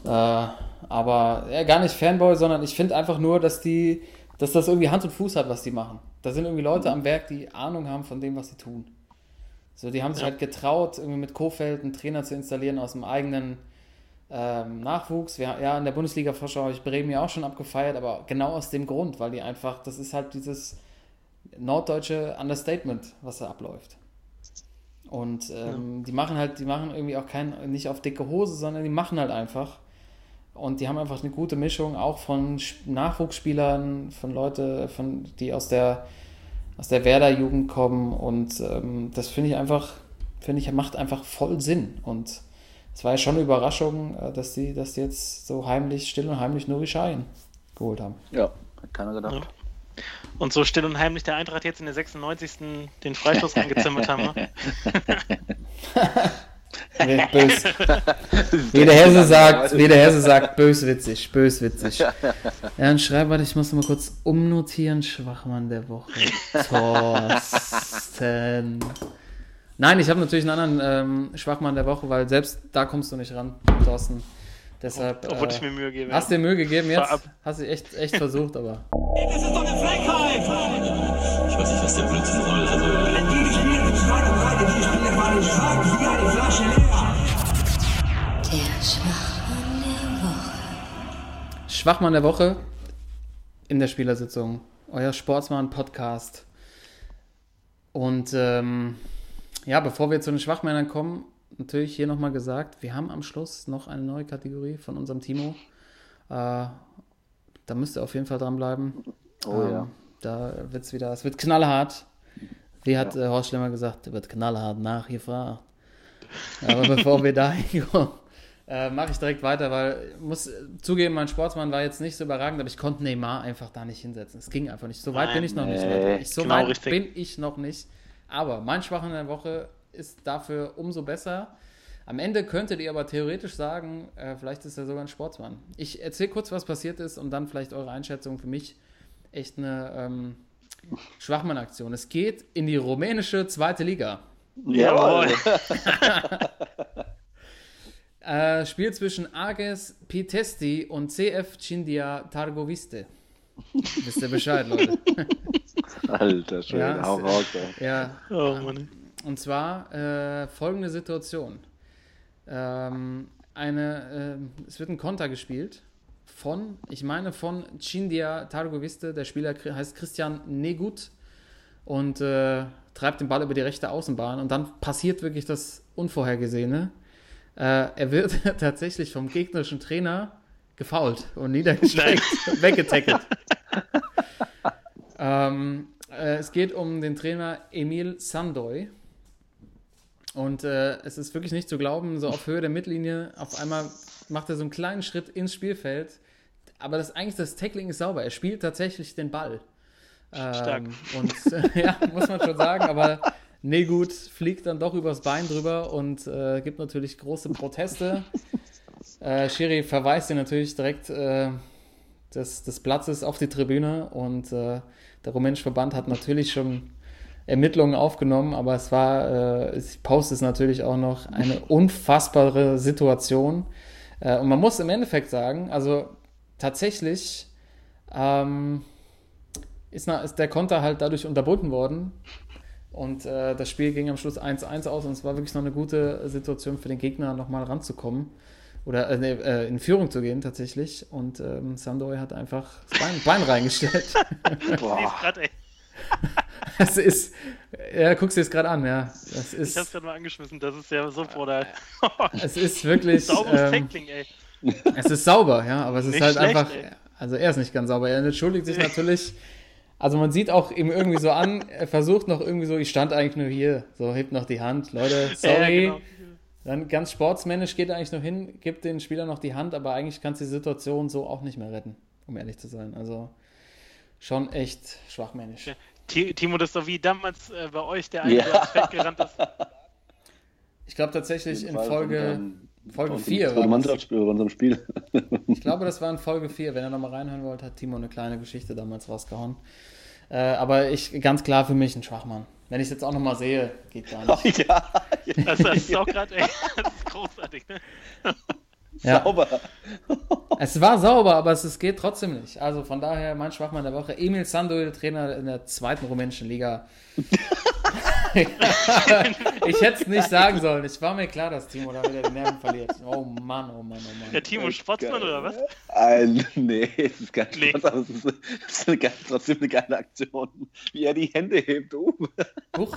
Ja. Äh, aber ja, gar nicht Fanboy, sondern ich finde einfach nur, dass die, dass das irgendwie Hand und Fuß hat, was die machen. Da sind irgendwie Leute am Werk, die Ahnung haben von dem, was sie tun. So, die haben sich ja. halt getraut, irgendwie mit Kofeld einen Trainer zu installieren aus dem eigenen ähm, Nachwuchs. Wir, ja, in der Bundesliga-Vorschau habe ich Bremen ja auch schon abgefeiert, aber genau aus dem Grund, weil die einfach, das ist halt dieses norddeutsche Understatement, was da abläuft. Und ähm, ja. die machen halt, die machen irgendwie auch kein, nicht auf dicke Hose, sondern die machen halt einfach. Und die haben einfach eine gute Mischung, auch von Nachwuchsspielern, von Leuten, von, die aus der, aus der Werder-Jugend kommen. Und ähm, das finde ich einfach, finde ich, macht einfach voll Sinn. Und es war ja schon eine Überraschung, äh, dass die das jetzt so heimlich, still und heimlich Nuri Schein geholt haben. Ja, hat keiner gedacht. Ja. Und so still und heimlich der Eintracht jetzt in der 96. den Freistoß <laughs> angezimmert haben. <laughs> <laughs> Bös. Wie der Hesse sagt, wie der Hesse sagt, böswitzig, böswitzig. Ja, und schreib, warte, ich muss mal kurz umnotieren. Schwachmann der Woche. Thorsten. Nein, ich habe natürlich einen anderen ähm, Schwachmann der Woche, weil selbst da kommst du nicht ran, Thorsten. Deshalb. Obwohl äh, ich mir Mühe gebe. Hast dir Mühe gegeben jetzt? Hast du echt, echt versucht, aber. Das ist doch eine Frechheit! Ich weiß nicht, was der Blödsinn soll. Also, wenn die gespielt mit zwei waren stark wie eine Flasche leer. Der Schwachmann der Woche. Schwachmann der Woche in der Spielersitzung. Euer Sportsmann-Podcast. Und ähm, ja, bevor wir zu den Schwachmännern kommen, natürlich hier nochmal gesagt, wir haben am Schluss noch eine neue Kategorie von unserem Timo. Äh, da müsst ihr auf jeden Fall dranbleiben. Oh ähm, ja. Da wird es wieder, es wird knallhart. Wie hat ja. äh, Horst Schlemmer gesagt, wird knallhart nachgefragt. Aber bevor wir <laughs> da hinkommen, äh, mache ich direkt weiter, weil ich muss zugeben, mein Sportsmann war jetzt nicht so überragend, aber ich konnte Neymar einfach da nicht hinsetzen. Es ging einfach nicht. So weit Nein, bin ich noch nee, nicht. Ich, so genau weit richtig. bin ich noch nicht. Aber mein Schwach in der Woche ist dafür umso besser. Am Ende könntet ihr aber theoretisch sagen, äh, vielleicht ist er sogar ein Sportsmann. Ich erzähle kurz, was passiert ist und dann vielleicht eure Einschätzung. Für mich echt eine ähm, Schwachmann-Aktion. Es geht in die rumänische zweite Liga. Jawohl. <laughs> äh, Spiel zwischen Ages Pitesti und CF Cindia Targoviste. Wisst ihr Bescheid, Leute? <laughs> Alter, schön, ja, hau raus. Ja. Oh, Mann. Und zwar äh, folgende Situation. Ähm, eine, äh, es wird ein Konter gespielt von, ich meine von Cindia Targoviste, der Spieler heißt Christian Negut und äh, treibt den Ball über die rechte Außenbahn und dann passiert wirklich das Unvorhergesehene. Äh, er wird <laughs> tatsächlich vom gegnerischen Trainer gefault und niedergestreckt, <laughs> weggetackelt. ähm, äh, es geht um den Trainer Emil Sandoy. Und äh, es ist wirklich nicht zu glauben, so auf Höhe der Mittellinie, auf einmal macht er so einen kleinen Schritt ins Spielfeld. Aber das eigentlich das Tackling ist sauber. Er spielt tatsächlich den Ball. Stark. Ähm, und äh, <laughs> ja, muss man schon sagen, aber Negut fliegt dann doch übers Bein drüber und äh, gibt natürlich große Proteste. Äh, Schiri verweist ihn natürlich direkt äh, des, des Platzes auf die Tribüne und äh, der rumänische Verband hat natürlich schon Ermittlungen aufgenommen, aber es war, äh, ich poste es natürlich auch noch, eine unfassbare Situation. Äh, und man muss im Endeffekt sagen, also tatsächlich, ähm, ist, na, ist der Konter halt dadurch unterbunden worden. Und äh, das Spiel ging am Schluss 1-1 aus und es war wirklich noch eine gute Situation für den Gegner, nochmal ranzukommen. Oder äh, äh, in Führung zu gehen tatsächlich. Und ähm, Sandoy hat einfach das Bein, Bein reingestellt. <laughs> Boah. <laughs> Es ist, ja, guckst du es gerade an, ja. Das Ich ist, hab's gerade mal angeschmissen, das ist ja so brutal. <laughs> es ist wirklich, Sauberes ähm, Tackling, ey. es ist sauber, ja, aber es ist Nicht halt schlecht, einfach, ey. also er ist nicht ganz sauber. Er entschuldigt sich natürlich. Also man sieht auch ihm irgendwie so an, er versucht noch irgendwie so, ich stand eigentlich nur hier, so hebt noch die Hand, Leute, sorry. Ja, genau. Dann ganz sportsmännisch geht er eigentlich nur hin, gibt den Spieler noch die Hand, aber eigentlich kannst du die Situation so auch nicht mehr retten, um ehrlich zu sein. Also schon echt schwachmännisch. Ja. Ti- Timo, das ist doch wie damals äh, bei euch, der eine, Ja. der ins Feld gerannt ist. Ich glaube tatsächlich in Folge, Folge von- 4 von war das. Mannschaftsspiel, bei unserem Spiel. <laughs> Ich glaube, das war in Folge 4. Wenn ihr nochmal reinhören wollt, hat Timo eine kleine Geschichte damals rausgehauen. Äh, aber ich, ganz klar für mich ein Schwachmann. Wenn ich es jetzt auch nochmal sehe, geht gar nicht. <laughs> ja, Das, das ist auch gerade, das <laughs> ist großartig, ne? Ja. sauber. <laughs> Es war sauber, aber es, es geht trotzdem nicht. Also von daher mein Schwachmann der Woche. Emil der Trainer in der zweiten rumänischen Liga. <laughs> ich hätte es nicht sagen sollen. Ich war mir klar, dass Timo da wieder die Nerven verliert. Oh Mann, oh Mann, oh Der Mann. Timo Schwarzmann oder was? Ein, nee, es ist kein Nee. Spaß, aber es ist, es ist eine trotzdem eine geile Aktion. Wie er die Hände hebt. Uh. Huch.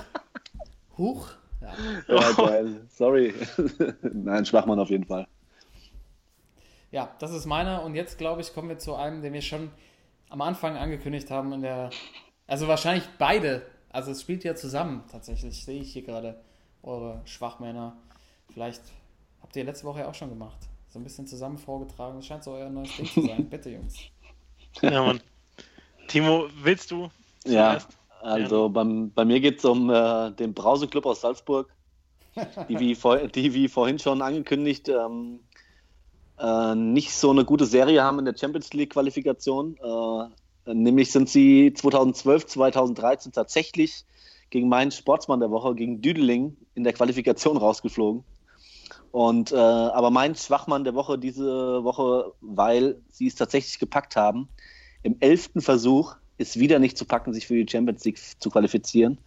Huch. Ja. Ja, geil. Sorry. <laughs> Nein, Schwachmann auf jeden Fall. Ja, das ist meiner. Und jetzt, glaube ich, kommen wir zu einem, den wir schon am Anfang angekündigt haben. In der, also wahrscheinlich beide. Also es spielt ja zusammen tatsächlich. Sehe ich hier gerade eure Schwachmänner. Vielleicht habt ihr letzte Woche ja auch schon gemacht. So ein bisschen zusammen vorgetragen. Das scheint so euer neues Ding zu sein. <laughs> Bitte, Jungs. Ja, Mann. Timo, willst du? Ja, zuerst? also beim, bei mir geht es um äh, den Brauseclub aus Salzburg, <laughs> die wie, vor, die wie vorhin schon angekündigt ähm, äh, nicht so eine gute Serie haben in der Champions League Qualifikation. Äh, nämlich sind sie 2012, 2013 tatsächlich gegen meinen Sportsmann der Woche, gegen Düdeling, in der Qualifikation rausgeflogen. Und äh, aber mein Schwachmann der Woche diese Woche, weil sie es tatsächlich gepackt haben, im elften Versuch ist wieder nicht zu packen, sich für die Champions League zu qualifizieren.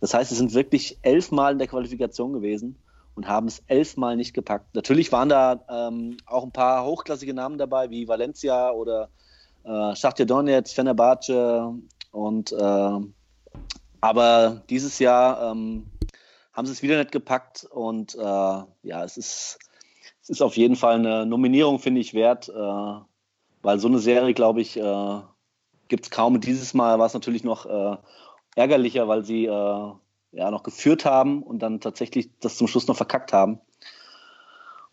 Das heißt, sie sind wirklich elfmal in der Qualifikation gewesen und haben es elfmal nicht gepackt. Natürlich waren da ähm, auch ein paar hochklassige Namen dabei, wie Valencia oder äh, Shakhtar Donetsk, Fenerbahce und äh, aber dieses Jahr ähm, haben sie es wieder nicht gepackt und äh, ja, es ist, es ist auf jeden Fall eine Nominierung, finde ich, wert, äh, weil so eine Serie, glaube ich, äh, gibt es kaum. Dieses Mal war es natürlich noch äh, ärgerlicher, weil sie äh, ja noch geführt haben und dann tatsächlich das zum Schluss noch verkackt haben.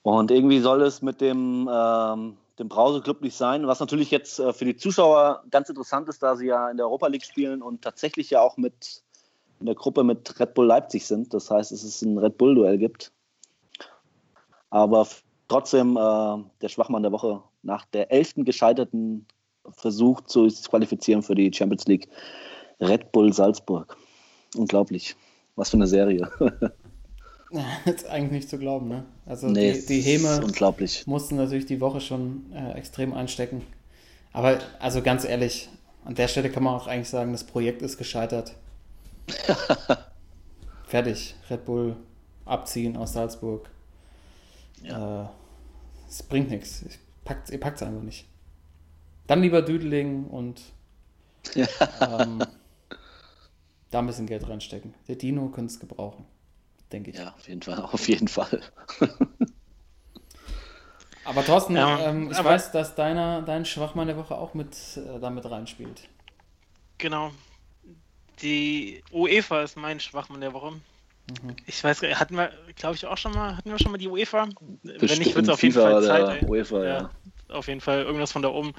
Und irgendwie soll es mit dem, ähm, dem Brauseclub nicht sein, was natürlich jetzt äh, für die Zuschauer ganz interessant ist, da sie ja in der Europa League spielen und tatsächlich ja auch mit in der Gruppe mit Red Bull Leipzig sind. Das heißt, es ein Red Bull-Duell gibt. Aber trotzdem äh, der Schwachmann der Woche nach der elften gescheiterten Versuch zu qualifizieren für die Champions League. Red Bull Salzburg. Unglaublich. Was für eine Serie. <laughs> Das ist eigentlich nicht zu glauben, ne? Also Nee, die, die Häme mussten natürlich die Woche schon äh, extrem einstecken. Aber also ganz ehrlich, an der Stelle kann man auch eigentlich sagen, das Projekt ist gescheitert. <laughs> Fertig. Red Bull abziehen aus Salzburg. Äh, es bringt nichts. Ihr packt es einfach nicht. Dann lieber Düdeling und ähm, da ein bisschen Geld reinstecken. Der Dino könnte es gebrauchen, denke ich. Ja, auf jeden Fall. <laughs> Auf jeden Fall. Aber Thorsten, Ja, ähm, ich aber- weiß, dass deiner, dein Schwachmann der Woche auch mit äh, damit reinspielt. Genau. Die UEFA ist mein Schwachmann der Woche. Mhm. Ich weiß, gar nicht, hatten wir, glaube ich, auch schon mal, hatten wir schon mal die UEFA? Wenn nicht, Bestimmt wird es auf jeden FIFA Fall Zeit. UEFA, ja. Ja, auf jeden Fall irgendwas von da oben.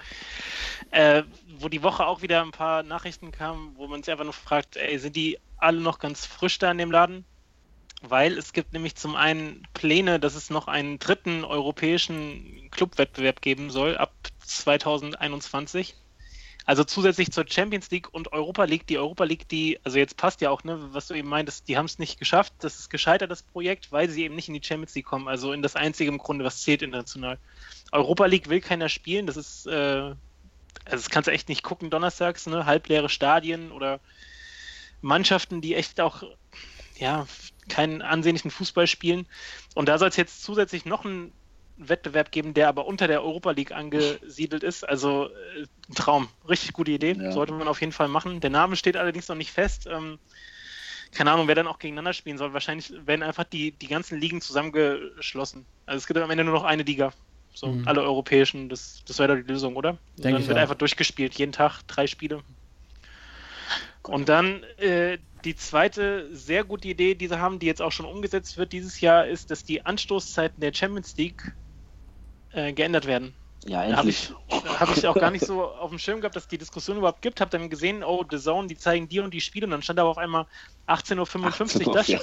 Äh, wo die Woche auch wieder ein paar Nachrichten kamen, wo man sich einfach nur fragt, ey, sind die alle noch ganz frisch da in dem Laden? Weil es gibt nämlich zum einen Pläne, dass es noch einen dritten europäischen Clubwettbewerb geben soll ab 2021. Also zusätzlich zur Champions League und Europa League. Die Europa League, die, also jetzt passt ja auch, ne, was du eben meintest, die haben es nicht geschafft. Das ist gescheitert, das Projekt, weil sie eben nicht in die Champions League kommen. Also in das einzige im Grunde, was zählt international. Europa League will keiner spielen. Das ist äh, also das kannst du echt nicht gucken donnerstags, ne? halbleere Stadien oder Mannschaften, die echt auch ja, keinen ansehnlichen Fußball spielen. Und da soll es jetzt zusätzlich noch einen Wettbewerb geben, der aber unter der Europa League angesiedelt ist. Also äh, ein Traum. Richtig gute Idee. Ja. Sollte man auf jeden Fall machen. Der Name steht allerdings noch nicht fest. Ähm, keine Ahnung, wer dann auch gegeneinander spielen soll. Wahrscheinlich werden einfach die, die ganzen Ligen zusammengeschlossen. Also es gibt am Ende nur noch eine Liga. So, Mhm. alle europäischen. Das, das wäre doch die Lösung, oder? Denk dann ich wird auch. einfach durchgespielt. Jeden Tag drei Spiele. Und dann äh, die zweite sehr gute Idee, die sie haben, die jetzt auch schon umgesetzt wird dieses Jahr, ist, dass die Anstoßzeiten der Champions League äh, geändert werden. Ja, Da habe endlich. ich, hab ich auch gar nicht so auf dem Schirm gehabt, dass die Diskussion überhaupt gibt. Habe dann gesehen, oh, The Zone, die zeigen die und die Spiele. Und dann stand aber auf einmal 18.55 Uhr das ja.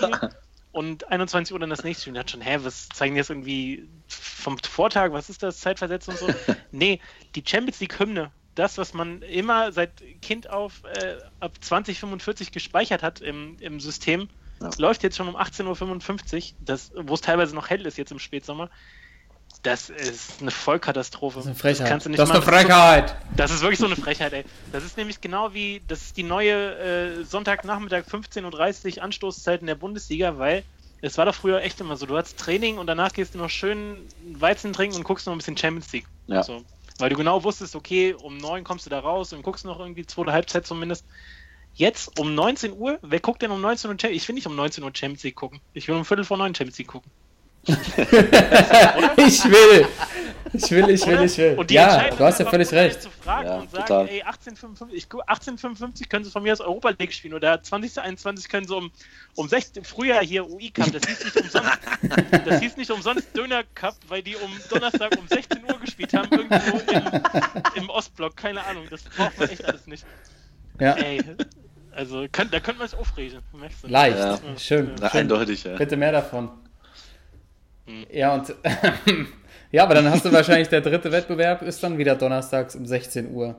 Und 21 Uhr dann das nächste. Und dachte schon, hä, was zeigen die jetzt irgendwie vom Vortag? Was ist das? Zeitversetzt und so? <laughs> nee, die Champions League-Hymne, das, was man immer seit Kind auf äh, ab 2045 gespeichert hat im, im System, Ja. läuft jetzt schon um 18.55 Uhr, das- wo es teilweise noch hell ist jetzt im Spätsommer. Das ist eine Vollkatastrophe. Das ist eine Frechheit. kannst du nicht das ist eine. Das ist so- Frechheit. das ist wirklich so eine Frechheit, ey. Das ist nämlich genau wie, das ist die neue äh, Sonntagnachmittag 15.30 Uhr Anstoßzeit in der Bundesliga, weil es war doch früher echt immer so, du hattest Training und danach gehst du noch schön Weizen trinken und guckst noch ein bisschen Champions League. Ja. So. Weil du genau wusstest, okay, um 9 kommst du da raus und guckst noch irgendwie zweite Halbzeit zumindest. Jetzt um 19 Uhr, wer guckt denn um 19 Uhr Champions Ich will nicht um 19 Uhr Champions League gucken. Ich will um Viertel vor 9 Champions League gucken. <laughs> ich will. Ich will, ich will, ich will. Und die Ja, du hast ja ist völlig recht. Zu fragen Ja, und sagen, total. ey, 1855, ich, gu- 1855 können sie von mir aus Europa League spielen oder 2021 können sie um, um 16, früher hier UI Cup, das hieß nicht umsonst, das hieß nicht umsonst Döner Cup, weil die um Donnerstag um 16 Uhr gespielt haben, irgendwo im, im Ostblock, keine Ahnung, das braucht man echt alles nicht. Ja, Ey, also könnt, da könnte man sich aufregen, leicht. Ja. Schön. Schön. eindeutig, ja. Bitte mehr davon. Hm. Ja, und <laughs> ja, aber dann hast du wahrscheinlich der dritte Wettbewerb ist dann wieder donnerstags um 16 Uhr.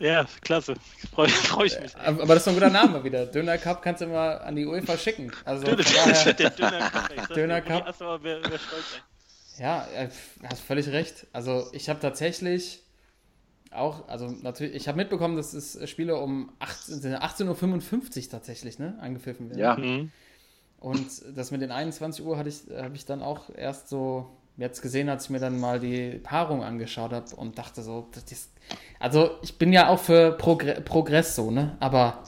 Ja, klasse, freue <laughs> freu ich mich. Aber aber das ist doch ein guter Name wieder. Döner Cup kannst du immer an die UEFA schicken. Also von daher, Der Döner Cup, ey. Döner Cup. Wär, wär stolz, ey. ja, äh, hast völlig recht. Also ich habe tatsächlich auch, also natürlich, ich habe mitbekommen, dass es Spiele um 18 18.55 Uhr tatsächlich, ne, angepfiffen werden. Ja, Mhm. Und das mit den 21 Uhr hatte ich, habe ich dann auch erst so jetzt gesehen, als ich mir dann mal die Paarung angeschaut habe und dachte so, das ist, also ich bin ja auch für Progr Progress so, ne? Aber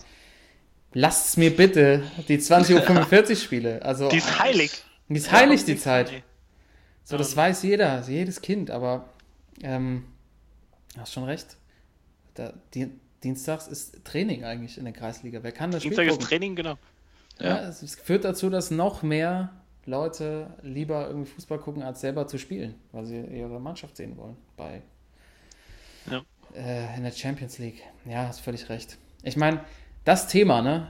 lasst mir bitte die 20.45 Uhr <laughs> Spiele. Also Die ist heilig. die ist heilig, die Nichts Zeit. ey. So, das weiß jeder, jedes Kind, aber ähm, hast schon recht. Da, die, Dienstags ist Training eigentlich in der Kreisliga. Wer kann das Spiel Dienstag ist gucken? Training, genau. Ja, es es führt dazu, dass noch mehr Leute lieber irgendwie Fußball gucken, als selber zu spielen, weil sie ihre Mannschaft sehen wollen bei Ja. äh, in der Champions League. Ja, hast völlig recht. Ich meine, das Thema, ne?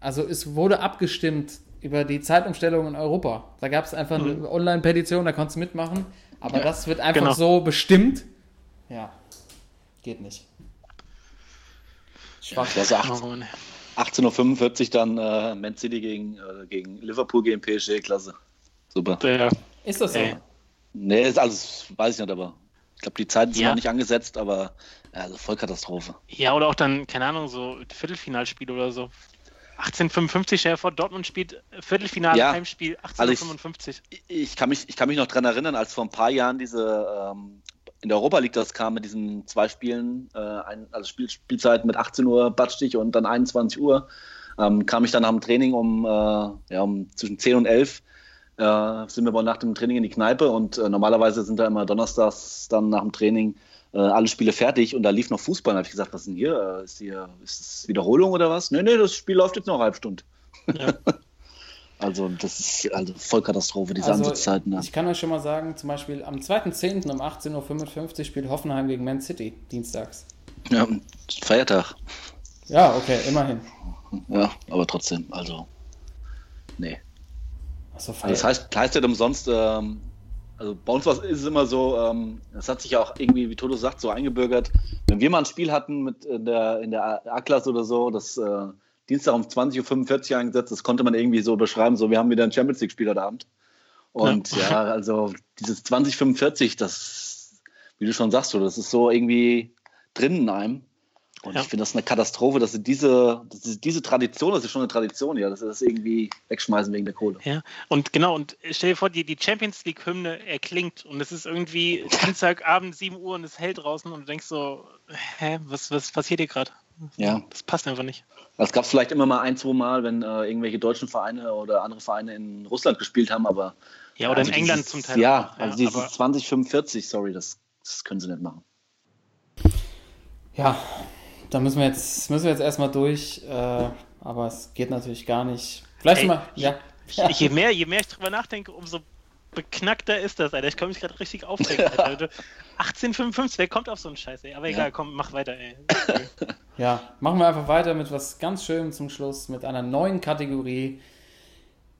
Also es wurde abgestimmt über die Zeitumstellung in Europa. Da gab es einfach eine Online-Petition, da konntest du mitmachen. Aber das wird einfach genau. so bestimmt. Ja, geht nicht. Schwach. acht- Oh, Mann. 18.45 Uhr dann äh, Man City gegen, äh, gegen Liverpool gegen PSG, klasse. Super. Der, Ist das so? Ey. Nee, ist alles, weiß ich nicht, aber ich glaube, die Zeiten sind Ja. noch nicht angesetzt, aber ja, also Vollkatastrophe. ja, oder auch dann, keine Ahnung, so Viertelfinalspiel oder so. 1855 stell dir vor, Dortmund spielt Viertelfinale, Ja. Heimspiel Also ich- 1855. Ich kann mich, ich kann mich noch dran erinnern, als vor ein paar Jahren diese ähm, in der Europa League das kam mit diesen zwei Spielen, äh, ein, also Spiel, Spielzeit mit 18 Uhr Badstich und dann 21 Uhr, ähm, kam ich dann nach dem Training um, äh, ja, um zwischen 10 und 11 äh, sind wir wohl nach dem Training in die Kneipe und äh, normalerweise sind da immer donnerstags dann nach dem Training äh, alle Spiele fertig und da lief noch Fußball. Da habe ich gesagt, was ist denn hier? Äh, Ist, hier? ist das Wiederholung oder was? Nee, nee, das Spiel läuft jetzt noch eine halbe Stunde. Ja. <laughs> Also das ist also Vollkatastrophe, diese Also, Ansitzzeiten. Ja. Ich kann euch schon mal sagen, zum Beispiel am 2.10. um 18.55 Uhr spielt Hoffenheim gegen Man City, dienstags. Ja, Feiertag. Ja, okay, immerhin. Ja, aber trotzdem, also. Nee. Achso, Also das heißt, heißt nicht umsonst, ähm, also bei uns ist es immer so, ähm, das hat sich ja auch irgendwie, wie Toto sagt, so eingebürgert. Wenn wir mal ein Spiel hatten mit in der, in der A-Klasse oder so, das äh, Dienstag um 20.45 Uhr eingesetzt, das konnte man irgendwie so beschreiben, so wir haben wieder ein Champions League-Spiel heute Abend. Und ja. also dieses 2045, das, wie du schon sagst, so, das ist so irgendwie drin in einem. Und Ja. ich finde das eine Katastrophe, dass sie diese, dass diese Tradition, das ist schon eine Tradition, ja, dass sie das irgendwie wegschmeißen wegen der Kohle. Ja, und genau, und stell dir vor, die, die Champions League-Hymne erklingt und es ist irgendwie Dienstagabend, 7 Uhr und es hält draußen und du denkst so, hä, was, was passiert hier gerade? Ja. Das passt einfach nicht. Das gab es vielleicht immer mal ein, zwei Mal, wenn äh, irgendwelche deutschen Vereine oder andere Vereine in Russland gespielt haben, aber. Ja, oder also in England dieses, zum Teil. Ja, auch, also dieses aber, 2045, sorry, das, das können sie nicht machen. Ja, da müssen wir jetzt, müssen wir jetzt erstmal durch, äh, aber es geht natürlich gar nicht. Vielleicht Ey, mal, ja. ja. je, mehr, je mehr ich drüber nachdenke, umso beknackter ist das, Alter. Ich kann mich gerade richtig aufregen, Alter. <laughs> Du- 1855, wer kommt auf so einen Scheiß, ey? Aber egal, komm, mach weiter, ey. <laughs> Ja, machen wir einfach weiter mit was ganz Schönem zum Schluss, mit einer neuen Kategorie.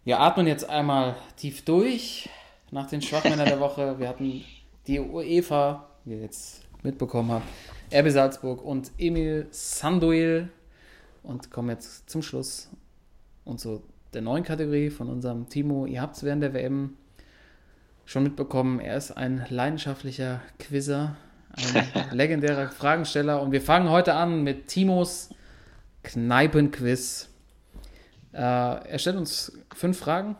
Wir atmen jetzt einmal tief durch nach den Schwachmännern der Woche. Wir hatten die UEFA, wie ihr jetzt mitbekommen habt, RB Salzburg und Emil Sanduil und kommen jetzt zum Schluss und zu der neuen Kategorie von unserem Timo. Ihr habt es während der WM schon mitbekommen, er ist ein leidenschaftlicher Quizzer, ein <laughs> legendärer Fragensteller und wir fangen heute an mit Timos Kneipenquiz. Äh, er stellt uns fünf Fragen,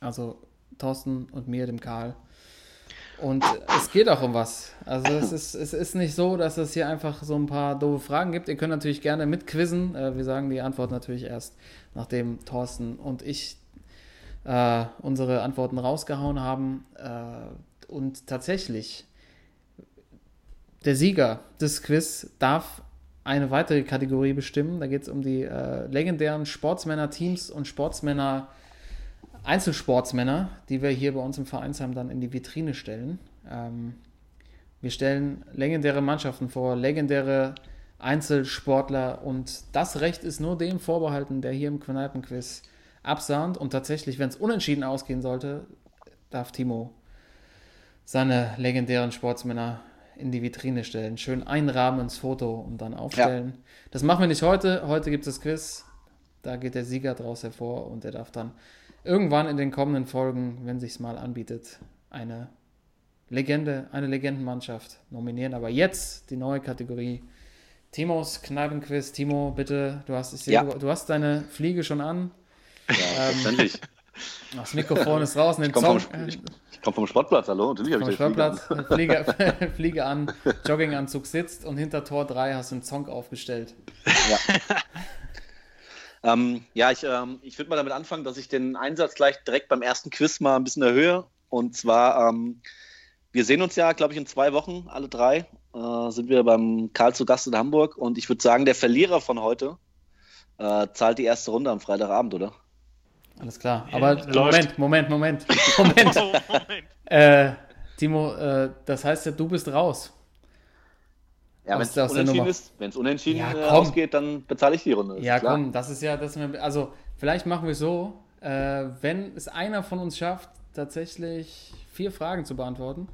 also Thorsten und mir, dem Karl. Und es geht auch um was. Also es ist, es ist nicht so, dass es hier einfach so ein paar doofe Fragen gibt. Ihr könnt natürlich gerne mitquizzen. Äh, wir sagen die Antwort natürlich erst, nachdem Thorsten und ich äh, unsere Antworten rausgehauen haben. Äh, und tatsächlich, der Sieger des Quiz darf eine weitere Kategorie bestimmen. Da geht es um die äh, legendären Sportsmänner-Teams und Sportsmänner- Einzelsportsmänner, die wir hier bei uns im Vereinsheim dann in die Vitrine stellen. Ähm, wir stellen legendäre Mannschaften vor, legendäre Einzelsportler und das Recht ist nur dem vorbehalten, der hier im Kneipenquiz absahnt. Und tatsächlich, wenn es unentschieden ausgehen sollte, darf Timo seine legendären Sportsmänner in die Vitrine stellen. Schön einrahmen ins Foto und dann aufstellen. Das machen wir nicht heute. Heute gibt es das Quiz. Da geht der Sieger draus hervor und er darf dann irgendwann in den kommenden Folgen, wenn sich's mal anbietet, eine Legende, eine Legendenmannschaft nominieren. Aber jetzt die neue Kategorie. Timos Kneipenquiz. Timo, bitte, du hast, ich sehe, Ja. du, du hast deine Fliege schon an. Ja, selbstverständlich. <laughs> Das Mikrofon ist raus. Komme Song, vom, ich, ich komm vom Sportplatz, hallo? Natürlich habe vom ich Flieger. <laughs> <laughs> Sportplatz, Fliege, Fliege an, Jogginganzug sitzt und hinter Tor 3 hast du einen Song aufgestellt. Ähm, ja, ich, ähm, ich würde mal damit anfangen, dass ich den Einsatz gleich direkt beim ersten Quiz mal ein bisschen erhöhe. Und zwar, ähm, wir sehen uns ja, glaube ich, in zwei Wochen, alle drei, äh, sind wir beim Karl zu Gast in Hamburg. Und ich würde sagen, der Verlierer von heute äh, zahlt die erste Runde am Freitagabend, oder? Alles klar. Ja, Aber läuft. Moment, Moment, Moment. <laughs> Moment. Oh, Moment. äh, Timo, äh, das heißt ja, du bist raus. Ja, wenn es unentschieden ist, wenn es unentschieden Ja, äh, komm. ausgeht, dann bezahle ich die Runde. ist Ja, klar. komm, das ist ja, das, also vielleicht machen wir so, äh, wenn es einer von uns schafft, tatsächlich vier Fragen zu beantworten,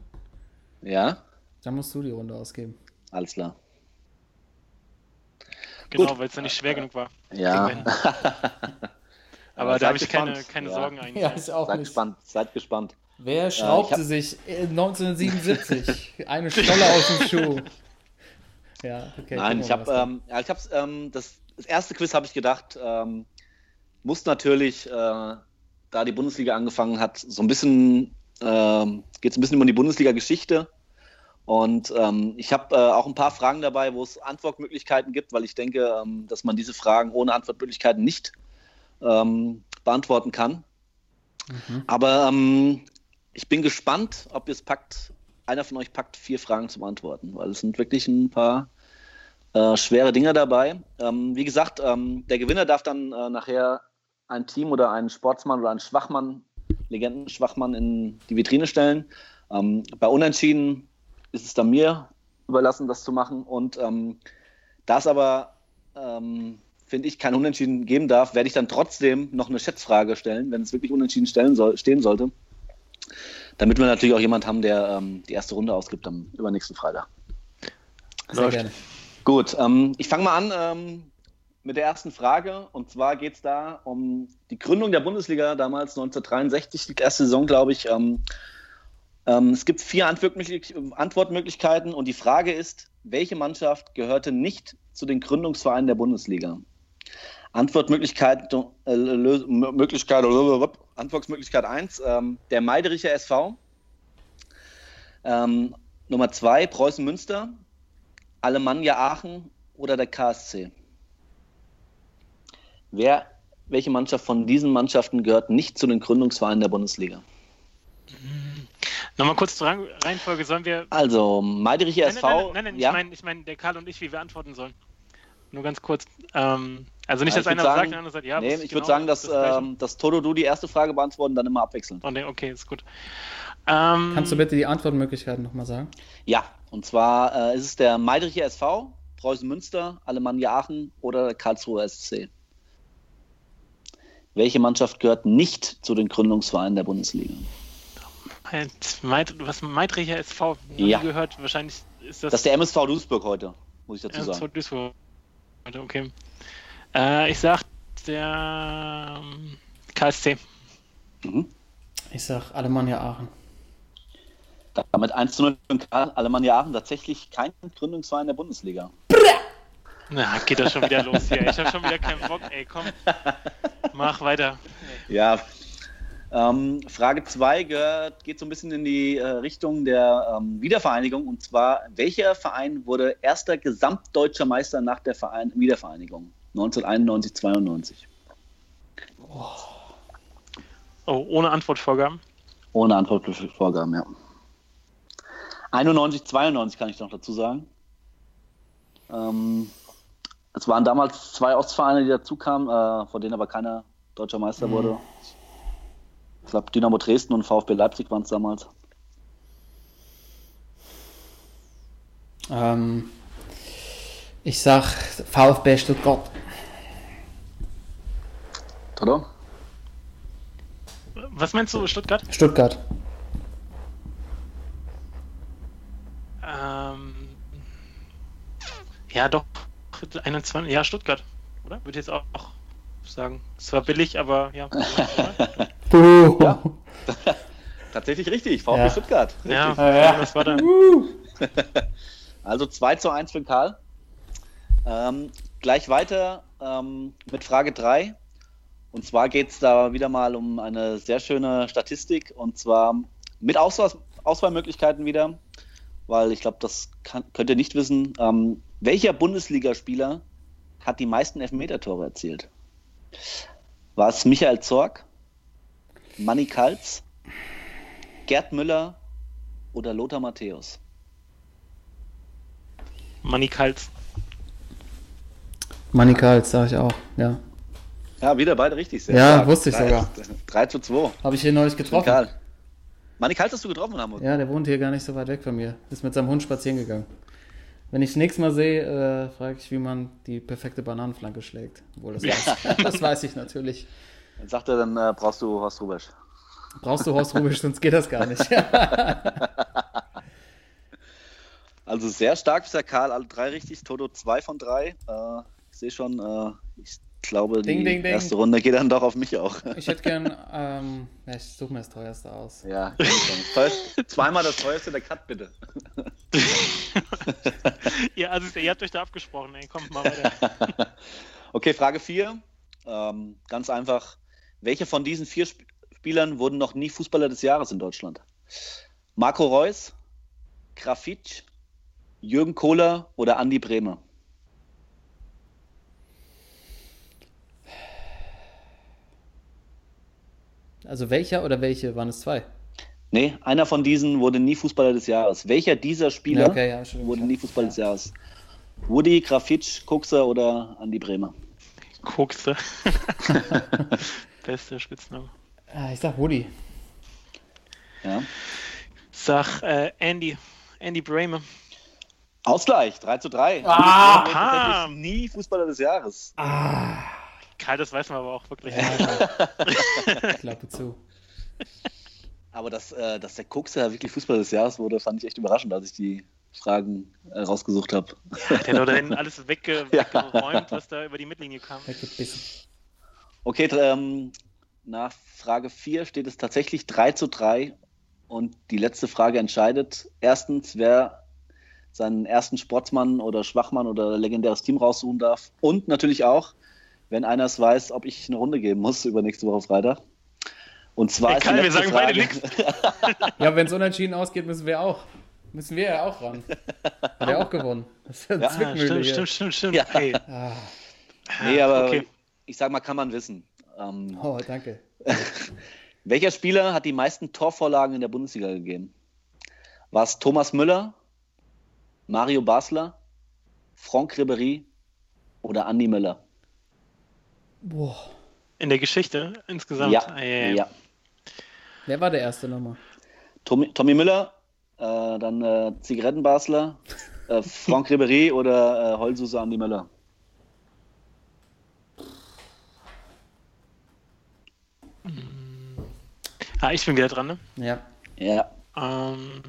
Ja, dann musst du die Runde ausgeben. alles klar. Genau, weil es ja nicht schwer genug war. Ja. <laughs> Aber da habe ich keine, gespannt. keine Ja. Sorgen eigentlich. Ja, ich auch seid nicht. gespannt, seid gespannt. Wer schraubte hab- sich äh, 1977 eine Stolle aus dem Schuh? <laughs> Ja, okay. Nein, ich habe, ähm, ja, ich hab's, ähm, das, das erste Quiz habe ich gedacht, ähm, muss natürlich, äh, da die Bundesliga angefangen hat, so ein bisschen, ähm, geht es ein bisschen um die Bundesliga-Geschichte. Und ähm, ich habe äh, auch ein paar Fragen dabei, wo es Antwortmöglichkeiten gibt, weil ich denke, ähm, dass man diese Fragen ohne Antwortmöglichkeiten nicht ähm, beantworten kann. Mhm. Aber ähm, ich bin gespannt, ob ihr es packt, einer von euch packt vier Fragen zum Antworten, weil es sind wirklich ein paar äh, schwere Dinge dabei. Ähm, wie gesagt, ähm, der Gewinner darf dann äh, nachher ein Team oder einen Sportsmann oder einen Schwachmann, Legendenschwachmann in die Vitrine stellen. Ähm, bei Unentschieden ist es dann mir überlassen, das zu machen. Und ähm, da es aber, ähm, finde ich, kein Unentschieden geben darf, werde ich dann trotzdem noch eine Schätzfrage stellen, wenn es wirklich unentschieden stellen soll, stehen sollte. Damit wir natürlich auch jemand haben, der ähm, die erste Runde ausgibt am übernächsten Freitag. Sehr Läuft. gerne. Gut, ähm, ich fange mal an ähm, mit der ersten Frage. Und zwar geht es da um die Gründung der Bundesliga damals 1963, die erste Saison, glaube ich. Ähm, ähm, es gibt vier Antwortmöglich Antwortmöglichkeiten und die Frage ist, welche Mannschaft gehörte nicht zu den Gründungsvereinen der Bundesliga? Antwortmöglichkeit, äh, Möglichkeit, Antwortmöglichkeit 1, ähm, der Meidericher SV. Ähm, Nummer 2, Preußen Münster, Alemannia Aachen oder der KSC. Wer, welche Mannschaft von diesen Mannschaften gehört nicht zu den Gründungsvereinen der Bundesliga? Nochmal kurz zur Reihenfolge. Sollen wir. Also, Meidericher SV. nein, nein, nein, nein, ja? ich meine, ich mein, der Karl und ich, wie wir antworten sollen. Nur ganz kurz. Ähm, also nicht, Ja, dass einer sagen- sagt, der andere sagt, ja. nee, ich würde genau, sagen, dass, das ähm, dass Toto du die erste Frage beantworten, dann immer abwechselnd. Oh, nee, okay, ist gut. Ähm, Kannst du bitte die Antwortmöglichkeiten nochmal sagen? Ja, und zwar äh, ist es der Meidericher SV, Preußen Münster, Alemannia Aachen oder der Karlsruher SC. Welche Mannschaft gehört nicht zu den Gründungsvereinen der Bundesliga? Was Meidricher SV Ja. gehört, wahrscheinlich ist das, Das ist der MSV Duisburg heute, muss ich dazu sagen. zu Duisburg. Okay. Äh, ich sag der ähm, KSC. Mhm. Ich sag Alemannia Aachen. Damit 1 zu 0 für Alemannia Aachen tatsächlich kein Gründungsverein der Bundesliga. Na, geht das schon wieder los hier. Ich habe schon wieder keinen Bock, ey, komm. Mach weiter. Ja. Ähm, Frage 2 gehört, geht so ein bisschen in die äh, Richtung der ähm, Wiedervereinigung. Und zwar, welcher Verein wurde erster gesamtdeutscher Meister nach der Verein Wiedervereinigung? 1991, 92. Oh, ohne Antwortvorgaben. Ohne Antwortvorgaben, ja. 91, 92 kann ich noch dazu sagen. Ähm, es waren damals zwei Ostvereine, die dazu kamen, äh, von denen aber keiner deutscher Meister wurde. Ich glaube, Dynamo Dresden und VfB Leipzig waren es damals. Ähm, ich sag VfB Stuttgart. Oder? Was meinst du, Stuttgart? Stuttgart. Ähm, ja, doch. 21, ja, Stuttgart. Oder? Würde ich jetzt auch sagen. Es war billig, aber ja. <laughs> Ja. <laughs> Tatsächlich richtig, VfB Ja. Stuttgart. Richtig. ja, Ja. das war da. <laughs> Also 2 zu 1 für Karl. Ähm, gleich weiter ähm, mit Frage 3. Und zwar geht es da wieder mal um eine sehr schöne Statistik. Und zwar mit Auswahl, Auswahlmöglichkeiten wieder. Weil ich glaube, das kann, könnt ihr nicht wissen. Ähm, welcher Bundesligaspieler hat die meisten Elfmeter-Tore erzielt? War es Michael Zorg, Manny Kaltz, Gerd Müller oder Lothar Matthäus? Manni Kals. Manikals, sag ich auch. Ja. Ja, wieder beide richtig. Sehr Ja, stark. wusste ich Drei- sogar. 3 zu 2. Habe ich hier neulich getroffen. Karl. Manni Kalt hast du getroffen Hamburg? Ja, der wohnt hier gar nicht so weit weg von mir. Ist mit seinem Hund spazieren gegangen. Wenn ich das nächste Mal sehe, äh, frage ich, wie man die perfekte Bananenflanke schlägt. Obwohl, das, weiß, das weiß ich natürlich. Dann sagt er, dann äh, brauchst du Horst Rubesch. Brauchst du Horst Rubisch, sonst geht das gar nicht. <laughs> Also sehr stark ist der Karl, alle drei richtig. Toto zwei von drei. Äh, sehe schon, äh, ich glaube, Ding, die ding, ding. erste Runde geht dann doch auf mich auch. Ich hätte gern, ähm, ja, ich suche mir das teuerste aus. Ja, zweimal das teuerste der Cut, bitte. <laughs> Ja, also ihr habt euch da abgesprochen, ey. Komm, mal weiter. <laughs> Okay, Frage 4. Ähm, ganz einfach. Welche von diesen vier Sp Spielern wurden noch nie Fußballer des Jahres in Deutschland? Marco Reus, Grafitsch, Jürgen Kohler oder Andi Bremer? Also welcher oder welche? Waren es zwei? Nee, einer von diesen wurde nie Fußballer des Jahres. Welcher dieser Spieler Ja, okay, ja, wurde nie Fußballer des Jahres? Woody, Grafitsch, Kuxer oder Andi Bremer? Kokse. <laughs> Bester Spitzname. Ah, ich sag Woody. Ja. Sag äh, Andy. Andy Bramer. Ausgleich, 3 zu 3. Ah! Nie Fußballer des Jahres. Karl, das weiß man aber auch wirklich. Ja, <laughs> Klappe zu. Aber dass, äh, dass der Kuxer wirklich Fußballer des Jahres wurde, fand ich echt überraschend, als ich die Fragen äh, rausgesucht habe. Der hat da hinten alles wegge <laughs> Ja. weggeräumt, was da über die Mittellinie kam. Okay, ähm, nach Frage 4 steht es tatsächlich 3 zu 3 und die letzte Frage entscheidet erstens, wer seinen ersten Sportsmann oder Schwachmann oder legendäres Team raussuchen darf. Und natürlich auch, wenn einer es weiß, ob ich eine Runde geben muss über nächste Woche Freitag. Und zwar Hey, ist die Karl, wir sagen beide Frage- nichts. <laughs> Ja, wenn es unentschieden ausgeht, müssen wir auch. Müssen wir ja auch ran. Hat er auch gewonnen. Das ist Ja, Zwickmühle stimmt, hier. stimmt, stimmt, stimmt. Ja. Okay. Ah, <laughs> Nee, aber okay. ich sag mal, kann man wissen. Ähm, oh, danke. <laughs> Welcher Spieler hat die meisten Torvorlagen in der Bundesliga gegeben? War es Thomas Müller, Mario Basler, Franck Ribéry oder Andi Müller? Boah. In der Geschichte insgesamt. Ja, Ah, ja. Wer war der erste nochmal? Tommy, Tommy Müller, äh, dann äh, Zigarettenbasler, äh, Franck Ribéry <laughs> oder äh, Heulsuse Andi Müller? Ah, ich bin wieder dran, ne? Ja. Ja, Ähm,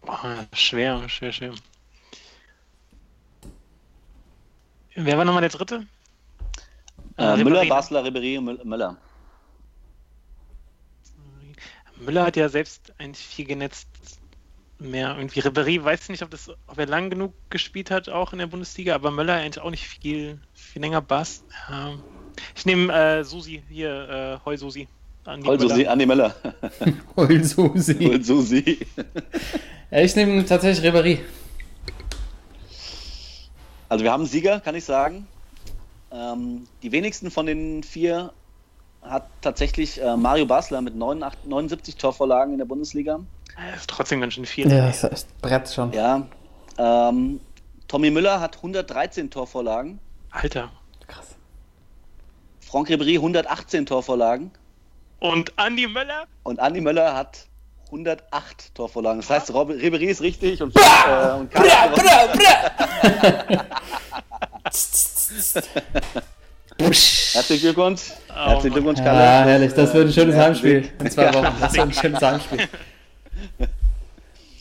boah, schwer, schwer, schwer. Wer war nochmal der dritte? äh, Ribéry, Müller? Basler, Ribéry und Mü- Müller. Müller hat ja selbst eigentlich viel genetzt. Mehr irgendwie. Ribéry weiß nicht, ob, das, ob er lang genug gespielt hat, auch in der Bundesliga, aber Müller eigentlich auch nicht viel, viel länger Bass. Ja. Ich nehme äh, Susi hier, äh, Heu Susi. Andi Müller. Andi Müller. Heulsusi. Heulsuse. Ja, ich nehme tatsächlich Ribéry. Also wir haben einen Sieger, kann ich sagen. Ähm, die wenigsten von den vier hat tatsächlich äh, Mario Basler mit 89, 79 Torvorlagen in der Bundesliga. Das ist trotzdem ganz schön viel. Ja, das ist Brett schon. Ja. Ähm, Tommy Müller hat 113 Torvorlagen. Alter. Krass. Franck Ribéry 118 Torvorlagen. Und Andi Möller? Und Andi Möller hat 108 Torvorlagen. Das heißt, Rob Ribéry ist richtig und, äh, und Karl hat gewonnen. Herzlichen Glückwunsch. Herzlichen Glückwunsch, Karl. Ja, herrlich. Das wird ein schönes Ja, Heimspiel in zwei Wochen. Das wird ein schönes Heimspiel.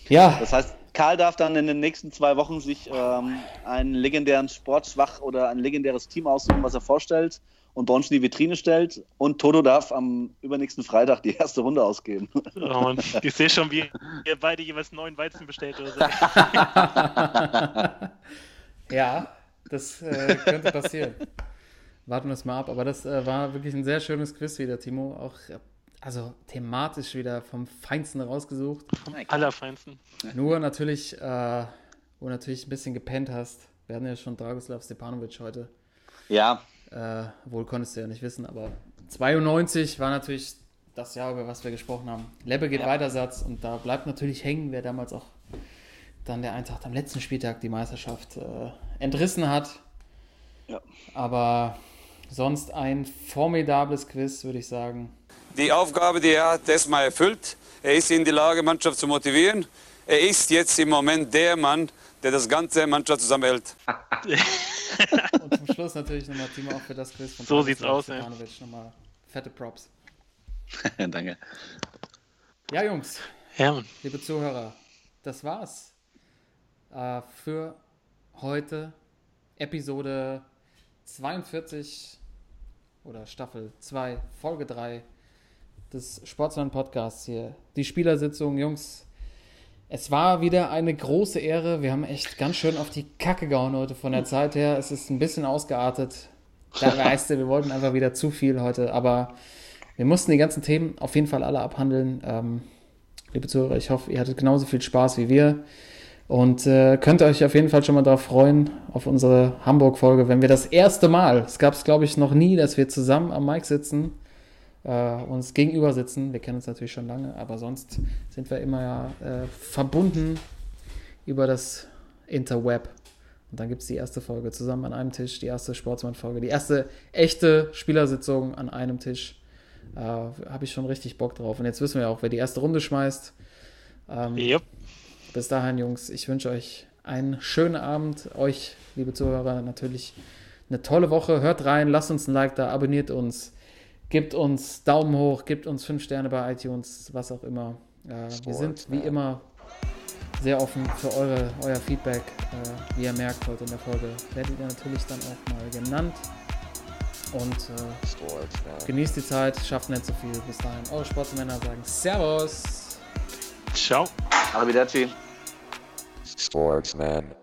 Ja, Das heißt, Karl darf dann in den nächsten zwei Wochen sich ähm, einen legendären Sportschwach oder ein legendäres Team aussuchen, was er vorstellt und bei uns in die Vitrine stellt. Und Toto darf am übernächsten Freitag die erste Runde ausgeben. Oh Mann, ich sehe schon, wie ihr beide jeweils neun Weizen bestellt oder so. <laughs> ja, das äh, könnte passieren. Warten wir es mal ab. Aber das äh, war wirklich ein sehr schönes Quiz wieder, Timo. Auch also thematisch wieder vom Feinsten rausgesucht. Allerfeinsten. Nur natürlich, äh, wo du natürlich ein bisschen gepennt hast. Wir hatten ja schon Dragoslav Stepanovic heute. Ja, Äh, wohl konntest du ja nicht wissen, aber 92 war natürlich das Jahr, über was wir gesprochen haben. Lebbe geht Ja. weiter Satz und da bleibt natürlich hängen, wer damals auch dann der Eintracht am letzten Spieltag die Meisterschaft äh, entrissen hat. Ja. Aber sonst ein formidables Quiz, würde ich sagen. Die Aufgabe, die er hat, erstmal erfüllt. Er ist in die Lage, Mannschaft zu motivieren. Er ist jetzt im Moment der Mann, der das ganze Mannschaft zusammenhält. <laughs> <laughs> Und zum Schluss natürlich nochmal Timo auch für das Quiz von So sieht's aus, ey. Nochmal fette Props. <laughs> danke. Ja, Jungs, Ja, liebe Zuhörer, das war's äh, für heute. Episode 42 oder Staffel 2, Folge 3 des Sportsland Podcasts hier. Die Spielersitzung, Jungs. Es war wieder eine große Ehre. Wir haben echt ganz schön auf die Kacke gehauen heute von der Zeit her. Es ist ein bisschen ausgeartet. Da <laughs> weißt du, wir wollten einfach wieder zu viel heute, aber wir mussten die ganzen Themen auf jeden Fall alle abhandeln. Ähm, liebe Zuhörer, ich hoffe, ihr hattet genauso viel Spaß wie wir. Und äh, könnt euch auf jeden Fall schon mal darauf freuen, auf unsere Hamburg-Folge, wenn wir das erste Mal, es gab es glaube ich noch nie, dass wir zusammen am Mic sitzen, äh, uns gegenüber sitzen. Wir kennen uns natürlich schon lange, aber sonst sind wir immer ja äh, verbunden über das Interweb. Und dann gibt es die erste Folge zusammen an einem Tisch, die erste Sportsmann-Folge, die erste echte Spielersitzung an einem Tisch. Äh, Habe ich schon richtig Bock drauf. Und jetzt wissen wir auch, wer die erste Runde schmeißt. Ähm, Yep. bis dahin, Jungs, ich wünsche euch einen schönen Abend. Euch, liebe Zuhörer, natürlich eine tolle Woche. Hört rein, lasst uns ein Like da, abonniert uns, gebt uns Daumen hoch, gebt uns fünf Sterne bei iTunes, was auch immer. Äh, wir sind wie immer sehr offen für eure, euer Feedback. Äh, wie ihr merkt heute in der Folge, werdet ihr natürlich dann auch mal genannt. Und äh, genießt die Zeit, schafft nicht so viel. Bis dahin. Eure Sportsmänner sagen Servus. Ciao. Arrivederci. Sportsman.